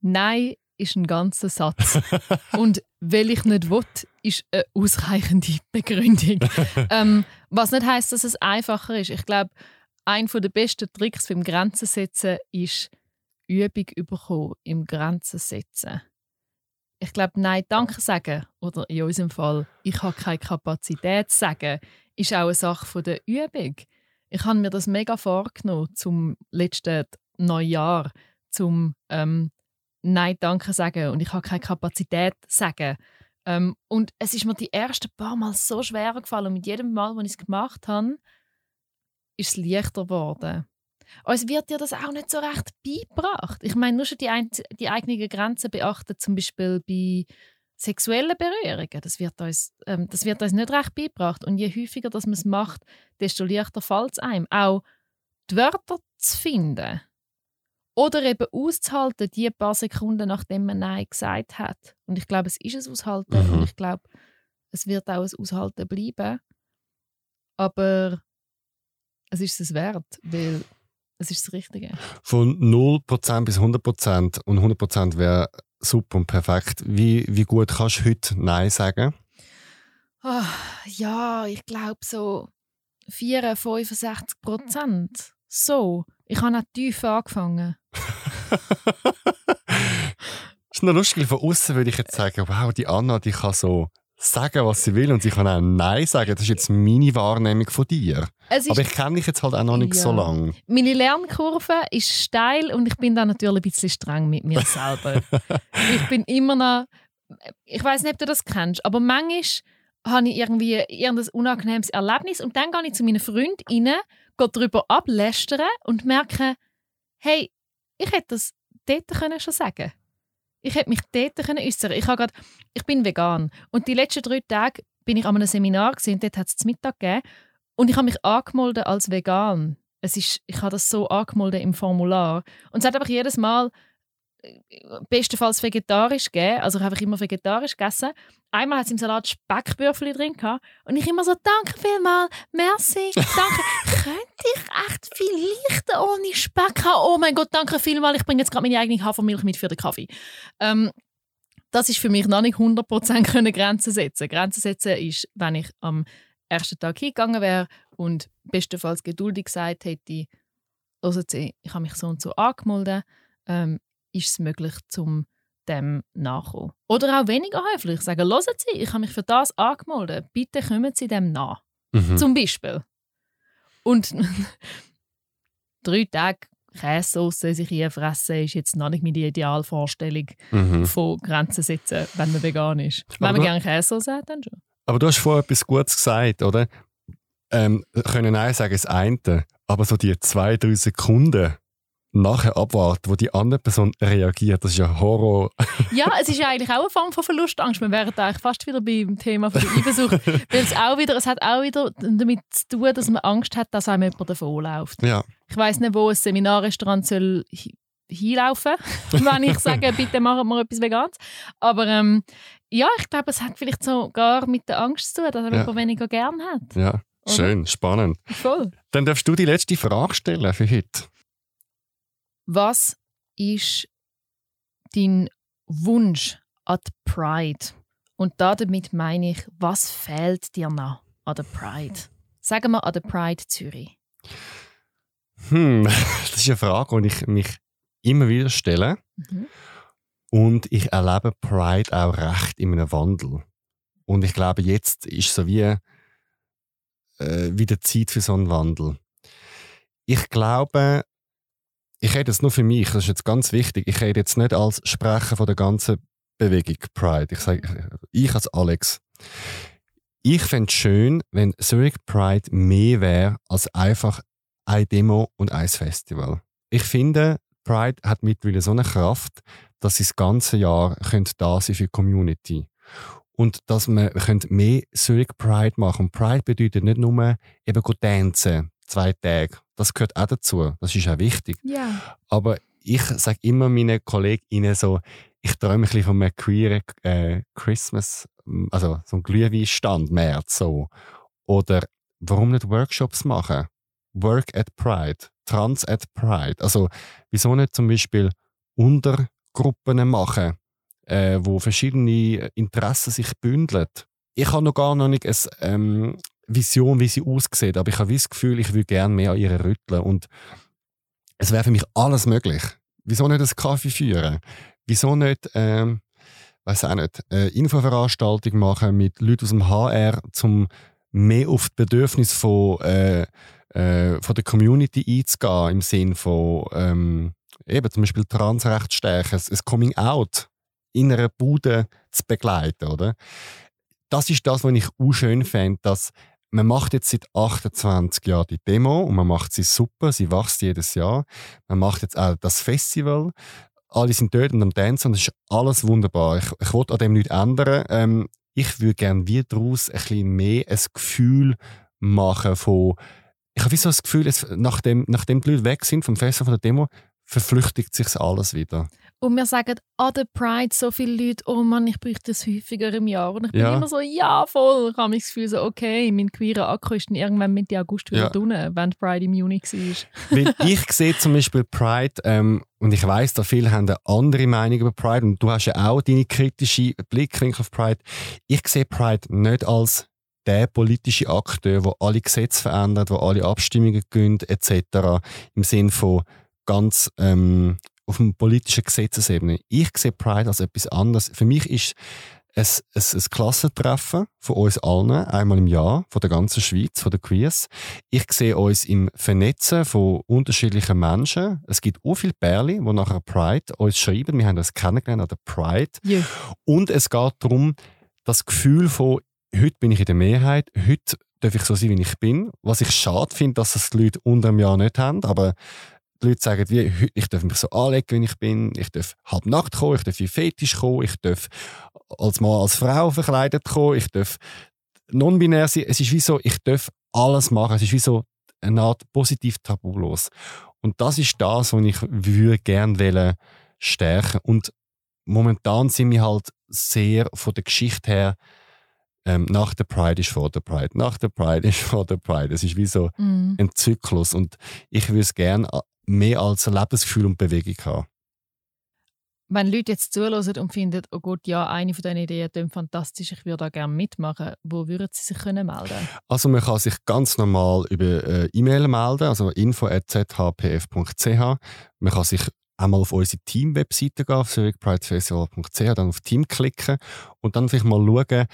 Speaker 2: Nein ist ein ganzer Satz. (laughs) Und weil ich nicht will, ist eine ausreichende (laughs) Begründung. (laughs) ähm, was nicht heißt, dass es einfacher ist. Ich glaube, ein der besten Tricks beim Grenzen setzen ist Übung bekommen im Grenzen setzen. Ich glaube, Nein, Danke sagen oder in unserem Fall, ich habe keine Kapazität zu sagen, ist auch eine Sache der Übung ich habe mir das mega vorgenommen zum letzten Neujahr, zum ähm, Nein, danke sagen und ich habe keine Kapazität sagen. Ähm, und es ist mir die ersten paar Mal so schwer gefallen und mit jedem Mal, wo ich es gemacht habe, ist es leichter geworden. Uns wird ja das auch nicht so recht beigebracht. Ich meine, nur schon die, die eigenen Grenzen beachten, zum Beispiel bei sexuelle Berührungen, das wird, uns, ähm, das wird uns nicht recht beigebracht. Und je häufiger dass man es macht, desto leichter fällt es einem. Auch die Wörter zu finden oder eben auszuhalten, die paar Sekunden, nachdem man Nein gesagt hat. Und ich glaube, es ist ein Aushalten mhm. und ich glaube, es wird auch ein Aushalten bleiben. Aber es ist es wert, weil es ist das Richtige.
Speaker 1: Von 0% bis 100% und 100% wäre super und perfekt. Wie, wie gut kannst du heute Nein sagen?
Speaker 2: Oh, ja, ich glaube so 64, 65 Prozent. So. Ich habe auch tief angefangen. (laughs)
Speaker 1: ist noch lustig, von außen würde ich jetzt sagen, wow, die Anna, die kann so sagen, was sie will und sie kann auch Nein sagen. Das ist jetzt meine Wahrnehmung von dir. Aber ich kenne dich jetzt halt auch noch nicht ja. so lange.
Speaker 2: Meine Lernkurve ist steil und ich bin da natürlich ein bisschen streng mit mir selber. (laughs) ich bin immer noch, ich weiß nicht, ob du das kennst, aber manchmal habe ich irgendwie irgendein unangenehmes Erlebnis und dann gehe ich zu meinen Freundinnen, gehe darüber ablästern und merke, hey, ich hätte das dort können schon sagen ich hätte mich dort können äußern. Ich, grad, ich bin vegan. Und die letzten drei Tage bin ich an einem Seminar gesehen, dort hat es Mittag gegeben. Und ich habe mich angemeldet als vegan. Es ist, ich habe das so angemeldet im Formular. Und es hat einfach jedes Mal bestenfalls vegetarisch gegeben. Also ich habe einfach immer vegetarisch gegessen. Einmal hat es im Salat Speckbürfel drin gehabt. Und ich immer so, danke vielmals, merci, danke. (laughs) Könnte ich echt vielleicht ohne Speck haben? Oh mein Gott, danke vielmals, ich bringe jetzt gerade meine eigene Hafermilch mit für den Kaffee. Ähm, das ist für mich noch nicht 100% können Grenzen setzen. Grenzen setzen ist, wenn ich am ersten Tag hingegangen wäre und bestenfalls geduldig gesagt hätte, Sie, ich habe mich so und so angemeldet, ähm, ist es möglich, zum dem nachkommen. Oder auch weniger höflich sagen, hören Sie, ich habe mich für das angemeldet, bitte kommen Sie dem nach. Mhm. Zum Beispiel. Und (laughs) drei Tage Käsesauce sich fressen, ist jetzt noch nicht meine Idealvorstellung mhm. von Grenzen setzen, wenn man vegan ist. Wenn man gerne Käsesauce hat, dann schon.
Speaker 1: Aber du hast vorher etwas Gutes gesagt, oder? Ähm, können Nein sagen, das eine, aber so die zwei, drei Sekunden, nachher abwarten, wo die andere Person reagiert. Das ist ja Horror.
Speaker 2: ja, es ist ja eigentlich auch eine Form von Verlustangst. Wir wären eigentlich fast wieder beim Thema von der Eifersucht. (laughs) weil es auch wieder, es hat auch wieder damit zu tun, dass man Angst hat, dass einem jemand davonläuft.
Speaker 1: Ja.
Speaker 2: Ich weiß nicht, wo ein Seminarrestaurant soll hinlaufen, (laughs) wenn ich sage, bitte machen wir etwas Veganes. Aber ähm, ja, ich glaube, es hat vielleicht sogar mit der Angst zu tun, dass er
Speaker 1: Ja.
Speaker 2: weniger gern hat.
Speaker 1: Ja, schön, spannend.
Speaker 2: Voll.
Speaker 1: Dann darfst du die letzte Frage stellen für heute.
Speaker 2: Was ist dein Wunsch an die Pride? Und damit meine ich, was fehlt dir noch an der Pride? Sagen wir an der Pride Zürich.
Speaker 1: Hm, (laughs) das ist eine Frage, die ich mich immer wieder stelle.
Speaker 2: Mhm.
Speaker 1: Und ich erlebe Pride auch recht in einem Wandel. Und ich glaube, jetzt ist so wie äh, wieder Zeit für so einen Wandel. Ich glaube, ich rede jetzt nur für mich, das ist jetzt ganz wichtig. Ich rede jetzt nicht als Sprecher von der ganzen Bewegung Pride. Ich sage, ich als Alex. Ich fände es schön, wenn Zurich Pride mehr wäre als einfach eine Demo und ein Festival. Ich finde, Pride hat mittlerweile so eine Kraft, dass sie das ganze Jahr könnte da sein für die Community. Und dass man mehr Zurich Pride machen. Und Pride bedeutet nicht nur eben tanzen, zwei Tage. Das gehört auch dazu. Das ist auch wichtig.
Speaker 2: Ja.
Speaker 1: Aber ich sage immer meinen KollegInnen so, ich träume ein bisschen von einem queeren äh, Christmas, also so ein Glühweinstand, März so. Oder warum nicht Workshops machen? Work at Pride, Trans at Pride. Also wieso nicht zum Beispiel Untergruppen machen, äh, wo verschiedene Interessen sich bündeln? Ich habe noch gar noch nicht eine ähm, Vision, wie sie aussieht, aber ich habe das Gefühl, ich würde gerne mehr an ihr rütteln und es wäre für mich alles möglich. Wieso nicht einen Kaffee führen? Wieso nicht, ähm, weiß auch nicht, eine Infoveranstaltung machen mit Leuten aus dem HR, um mehr auf die Bedürfnisse von, äh, äh, von der Community einzugehen, im Sinne von ähm, eben zum Beispiel Transrecht stärken, ein Coming Out in einer Bude zu begleiten, oder? Das ist das, was ich auch schön fände, dass man macht jetzt seit 28 Jahren die Demo und man macht sie super, sie wächst jedes Jahr. Man macht jetzt auch das Festival. Alle sind dort und am Tanzen und es ist alles wunderbar. Ich, ich will an dem nichts ändern. Ähm, ich würde gerne wie daraus ein bisschen mehr ein Gefühl machen von ich habe so das Gefühl, es, nachdem, nachdem die Leute weg sind vom Festival von der Demo, verflüchtigt sich alles wieder.
Speaker 2: Und wir sagen an der Pride so viele Leute, oh Mann, ich bräuchte das häufiger im Jahr. Und ich bin
Speaker 1: Ja.
Speaker 2: immer so, ja, voll. Ich habe das Gefühl so, okay, mein queerer Akku ist dann irgendwann Mitte August wieder
Speaker 1: Ja.
Speaker 2: drin, wenn Pride im Juni war.
Speaker 1: Weil ich (laughs) sehe zum Beispiel Pride, ähm, und ich weiß, da viele haben eine andere Meinung über Pride, und du hast ja auch deine kritische Blickwinkel auf Pride. Ich sehe Pride nicht als der politische Akteur, der alle Gesetze verändert, der alle Abstimmungen gönnt, etc. Im Sinne von ganz ähm, auf dem politischen Gesetzesebene. Ich sehe Pride als etwas anderes. Für mich ist es ein, ein Klassentreffen von uns allen, einmal im Jahr, von der ganzen Schweiz, von den Queers. Ich sehe uns im Vernetzen von unterschiedlichen Menschen. Es gibt auch viele Pärchen, die nachher Pride uns schreiben. Wir haben das kennengelernt an der Pride.
Speaker 2: Ja.
Speaker 1: Und es geht darum, das Gefühl von, heute bin ich in der Mehrheit, heute darf ich so sein, wie ich bin. Was ich schade finde, dass das die Leute unter einem Jahr nicht haben, aber Leute sagen, wie, «Heute- ich darf mich so anlegen, wie ich bin, ich darf halb nackt kommen, ich darf wie Fetisch kommen, ich darf als Mann, als Frau verkleidet kommen, ich darf non-binär sein. Es ist wie so, ich darf alles machen. Es ist wie so eine Art positiv tabulos. Und das ist das, was ich würde gerne wollen stärken. Und momentan sind wir halt sehr von der Geschichte her ähm, nach der Pride ist vor der Pride, nach der Pride (laughs) ist vor der Pride. Es ist wie so
Speaker 2: Mm.
Speaker 1: ein Zyklus und ich würde es gerne mehr als ein Lebensgefühl und Bewegung haben.
Speaker 2: Wenn Leute jetzt zuhören und finden, oh Gott, ja, eine von diesen Ideen klingt fantastisch, ich würde da gerne mitmachen, wo würden sie sich können melden
Speaker 1: Also man kann sich ganz normal über äh, E-Mail melden, also info.zhpf.ch. Man kann sich einmal auf unsere Team-Webseite gehen, auf zurichpridefestival.ch, dann auf Team klicken und dann vielleicht mal schauen,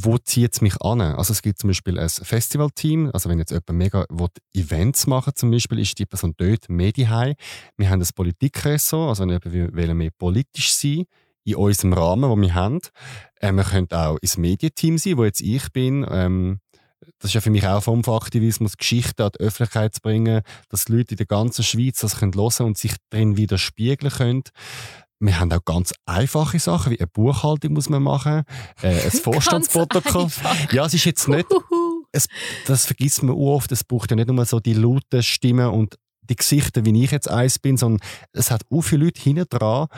Speaker 1: wo zieht es mich an? Also es gibt zum Beispiel ein Festivalteam, also wenn jetzt jemand mega will, Events machen zum Beispiel, ist die Person dort mehr daheim. Wir haben ein Politikressort, also wenn jemand will, mehr politisch sein in unserem Rahmen, den wir haben. Äh, wir können auch ins Medienteam sein, wo jetzt ich bin. Ähm, das ist ja für mich auch eine Form von Aktivismus, Geschichten an die Öffentlichkeit zu bringen, dass die Leute in der ganzen Schweiz das können hören und sich darin widerspiegeln können. Wir haben auch ganz einfache Sachen, wie eine Buchhaltung muss man machen, äh, ein (laughs) Vorstandsprotokoll. Ja, es ist jetzt nicht, es, das vergisst man oft, es braucht ja nicht nur so die lauten Stimmen und die Gesichter, wie ich jetzt eins bin, sondern es hat auch viele Leute hinten dran,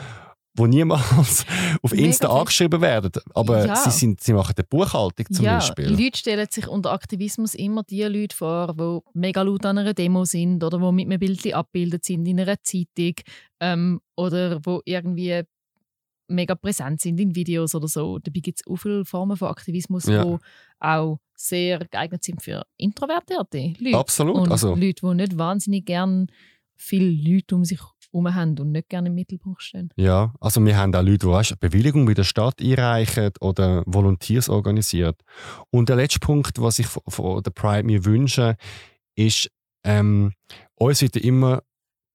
Speaker 1: die niemals (laughs) auf
Speaker 2: Mega
Speaker 1: Insta
Speaker 2: viel.
Speaker 1: angeschrieben werden. Aber
Speaker 2: Ja.
Speaker 1: sie, sind, sie machen eine Buchhaltung zum
Speaker 2: ja,
Speaker 1: Beispiel.
Speaker 2: Leute stellen sich unter Aktivismus immer die Leute vor, die mega laut an einer Demo sind oder die mit einem Bild abgebildet sind in einer Zeitung ähm, oder wo irgendwie mega präsent sind in Videos oder so. Dabei gibt es auch viele Formen von Aktivismus,
Speaker 1: Ja.
Speaker 2: die auch sehr geeignet sind für introvertierte Leute.
Speaker 1: Absolut.
Speaker 2: Und
Speaker 1: also,
Speaker 2: Leute, die nicht wahnsinnig gern viele Leute um sich herum haben und nicht gerne im Mittelpunkt stehen.
Speaker 1: ja, also wir haben auch Leute, die weißt, Bewilligung bei der Stadt einreichen oder Volunteers organisiert. Und der letzte Punkt, was ich von der Pride mir wünsche, ist, ähm, uns wird immer ein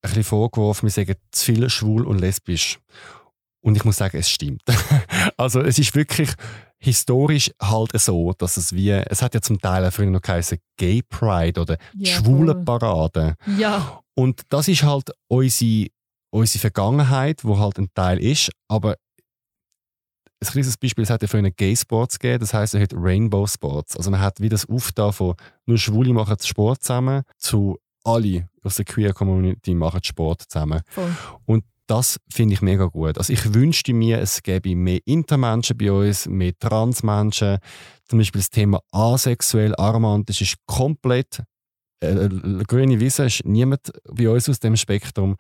Speaker 1: bisschen vorgeworfen, wir sagen zu viel schwul und lesbisch. Und ich muss sagen, es stimmt. (laughs) also es ist wirklich historisch halt so, dass es wie, es hat ja zum Teil auch früher noch geheißen Gay Pride oder die
Speaker 2: Ja,
Speaker 1: schwule
Speaker 2: voll.
Speaker 1: Parade.
Speaker 2: Ja,
Speaker 1: Und das ist halt unsere, unsere Vergangenheit, wo halt ein Teil ist. Aber ein kleines Beispiel, es hat ja früher Gay Sports gegeben, das heißt, es hat Rainbow Sports. Also man hat wie das Aufda von nur Schwule machen Sport zusammen zu alle aus der Queer Community machen Sport zusammen.
Speaker 2: voll.
Speaker 1: Und das finde ich mega gut. Also ich wünschte mir, es gäbe mehr Intermenschen bei uns, mehr Transmenschen. Zum Beispiel das Thema asexuell, aromantisch ist komplett äh, äh, grüne Wiese, ist niemand bei uns aus dem Spektrum.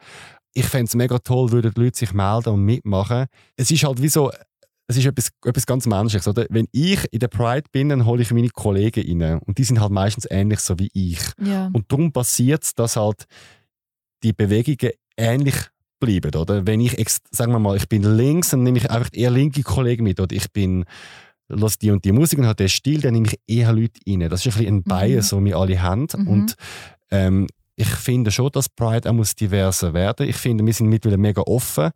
Speaker 1: Ich fände es mega toll, würden die Leute sich melden und mitmachen. Es ist halt wie so, es ist etwas, etwas ganz Menschliches. Oder? Wenn ich in der Pride bin, dann hole ich meine Kollegen rein. Und die sind halt meistens ähnlich so wie ich.
Speaker 2: Ja.
Speaker 1: Und darum passiert es, dass halt die Bewegungen ähnlich bleiben. Oder? Wenn ich, sagen wir mal, ich bin links, dann nehme ich einfach eher linke Kollegen mit. Oder ich bin, los die und die Musik und habe den Stil, dann nehme ich eher Leute rein. Das ist ein bisschen ein Bias, den wir alle haben.
Speaker 2: Mhm.
Speaker 1: Und ähm, ich finde schon, dass Pride auch muss diverser werden. Ich finde, wir sind mittlerweile mega offen.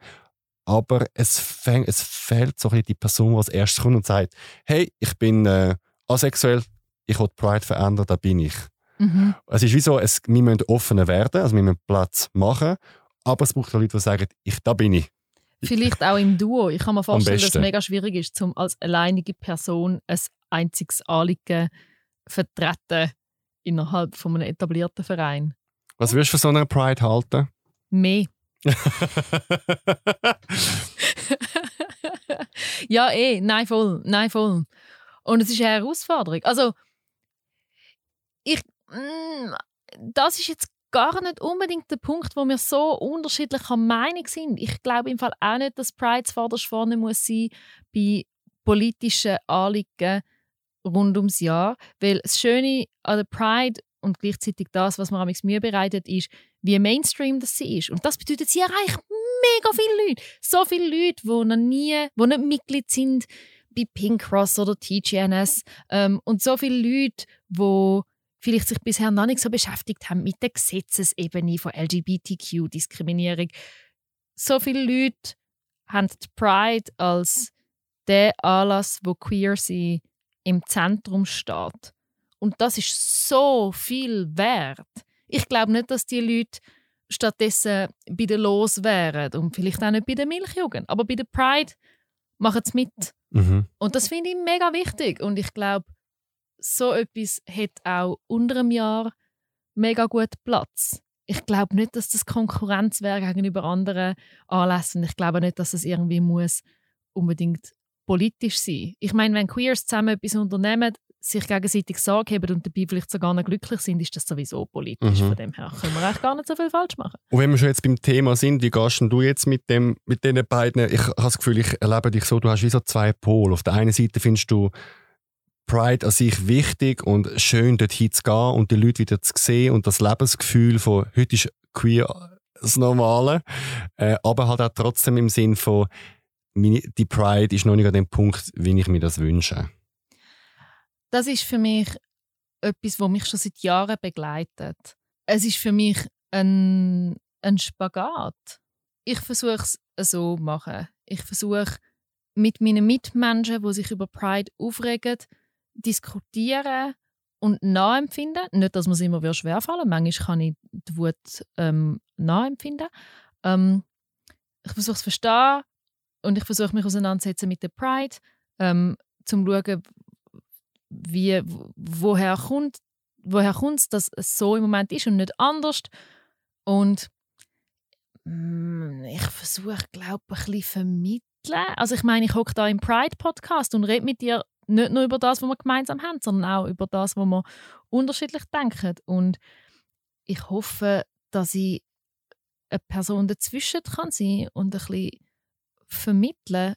Speaker 1: Aber es, fäng, es fehlt so ein bisschen die Person, die als erstes kommt und sagt, hey, ich bin äh, asexuell, ich will Pride verändern, da bin ich.
Speaker 2: Mhm.
Speaker 1: Es ist wie so, es, wir müssen offener werden, also wir müssen Platz machen, aber es braucht auch Leute, die sagen, ich, da bin ich.
Speaker 2: Vielleicht auch im Duo. Ich kann mir vorstellen, dass es mega schwierig ist, zum als alleinige Person ein einziges Anliegen vertreten innerhalb von einem etablierten Verein.
Speaker 1: Was würdest du von so einer Pride halten?
Speaker 2: Mehr. (laughs) ja, eh, nein, voll, nein, voll. Und es ist eine Herausforderung. Also, ich, mm, das ist jetzt gar nicht unbedingt der Punkt, wo wir so unterschiedlicher Meinung sind. Ich glaube im Fall auch nicht, dass Pride zuvorderst vorne muss sein bei politischen Anliegen rund ums Jahr, weil das Schöne an der Pride und gleichzeitig das, was mir am Mühe bereitet, ist, wie Mainstream das sie ist. Und das bedeutet, sie erreicht mega viele Leute. So viele Leute, die noch nie, die nicht Mitglied sind bei Pink Cross oder TGNS. Ähm, und so viele Leute, die vielleicht sich bisher noch nicht so beschäftigt haben mit der Gesetzesebene von LGBTQ-Diskriminierung. So viele Leute haben die Pride als der Anlass, wo queer sie im Zentrum steht. Und das ist so viel wert. Ich glaube nicht, dass die Leute stattdessen bei der Los wären und vielleicht auch nicht bei der Milchjugend. Aber bei der Pride machen sie mit.
Speaker 1: Mhm.
Speaker 2: Und das finde ich mega wichtig. Und ich glaube, so etwas hat auch unter einem Jahr mega gut Platz. Ich glaube nicht, dass das Konkurrenz wäre gegenüber anderen Anlässen. Ich glaube nicht, dass es irgendwie muss unbedingt politisch sein. Ich meine, wenn Queers zusammen etwas unternehmen, sich gegenseitig Sorge haben und dabei vielleicht sogar noch glücklich sind, ist das sowieso politisch.
Speaker 1: Mhm.
Speaker 2: Von dem her können wir eigentlich gar nicht so viel falsch machen.
Speaker 1: Und wenn wir schon jetzt beim Thema sind, wie gehst du jetzt mit, dem, mit diesen beiden? Ich habe das Gefühl, ich erlebe dich so, du hast wie so zwei Pole. Auf der einen Seite findest du Pride an sich wichtig und schön, dorthin zu gehen und die Leute wieder zu sehen und das Lebensgefühl von heute ist queer das Normale, äh, aber halt auch trotzdem im Sinn von meine, die Pride ist noch nicht an dem Punkt, wie ich mir das wünsche.
Speaker 2: das ist für mich etwas, was mich schon seit Jahren begleitet. Es ist für mich ein, ein Spagat. Ich versuche es so zu machen. Ich versuche mit meinen Mitmenschen, die sich über Pride aufregen, diskutieren und nachempfinden. Nicht, dass mir es immer schwerfallen Manchmal kann ich die Wut ähm, nachempfinden. Ähm, ich versuche es verstehen und ich versuche mich auseinandersetzen mit der Pride, ähm, zum zu schauen, wie, woher kommt woher kommt dass es so im Moment ist und nicht anders. Und mm, ich versuche, glaube ich, ein bisschen vermitteln. Also ich meine, ich hocke da im Pride-Podcast und rede mit dir nicht nur über das, was wir gemeinsam haben, sondern auch über das, was wir unterschiedlich denken. Und ich hoffe, dass ich eine Person dazwischen kann sein und ein bisschen vermitteln.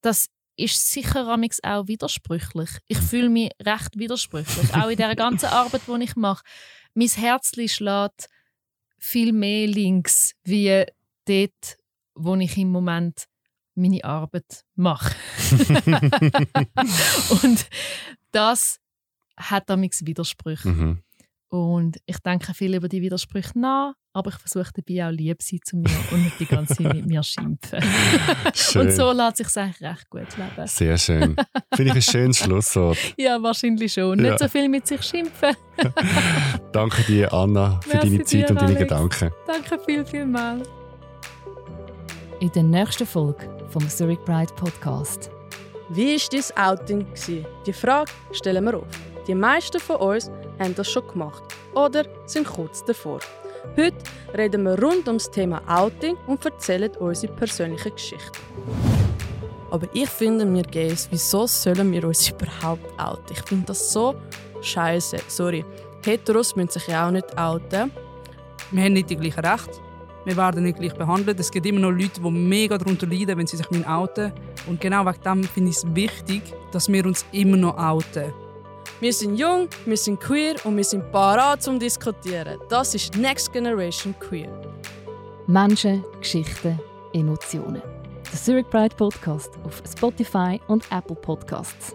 Speaker 2: Das ist sicher auch widersprüchlich. Ich fühle mich recht widersprüchlich, auch in der (laughs) ganzen Arbeit, die ich mache. Mein Herz schlägt viel mehr links wie dort, wo ich im Moment meine Arbeit mache. (laughs) und das hat damals Widersprüche. Mhm. Und ich denke viel über die Widersprüche nach, aber ich versuche dabei auch lieb sein zu mir und nicht die ganze Zeit mit mir schimpfen. und so lässt sich eigentlich recht gut leben.
Speaker 1: Sehr schön. Finde ich ein schönes Schlusswort. (laughs)
Speaker 2: ja, wahrscheinlich schon. Ja. Nicht so viel mit sich schimpfen. (laughs)
Speaker 1: Danke dir, Anna, für Merci deine Zeit dir, und deine Alex. Gedanken.
Speaker 2: Danke viel, viel mal.
Speaker 3: In der nächsten Folge vom Zurich Pride Podcast.
Speaker 4: Wie war dein Outing? Die Frage stellen wir auf. Die meisten von uns haben das schon gemacht oder sind kurz davor. Heute reden wir rund ums Thema Outing und erzählen unsere persönlichen Geschichten. Aber ich finde, wir Gays, wieso sollen wir uns (laughs) überhaupt outen? Ich finde das so scheiße. Sorry. Heteros müssen sich ja auch nicht outen.
Speaker 5: Wir haben nicht die gleichen Rechte. Wir werden nicht gleich behandelt. Es gibt immer noch Leute, die mega darunter leiden, wenn sie sich outen Und genau wegen dem finde ich es wichtig, dass wir uns immer noch outen.
Speaker 4: Wir sind jung, wir sind queer und wir sind parat zum Diskutieren. Das ist Next Generation Queer.
Speaker 3: Menschen, Geschichten, Emotionen. Der Zurich Pride Podcast auf Spotify und Apple Podcasts.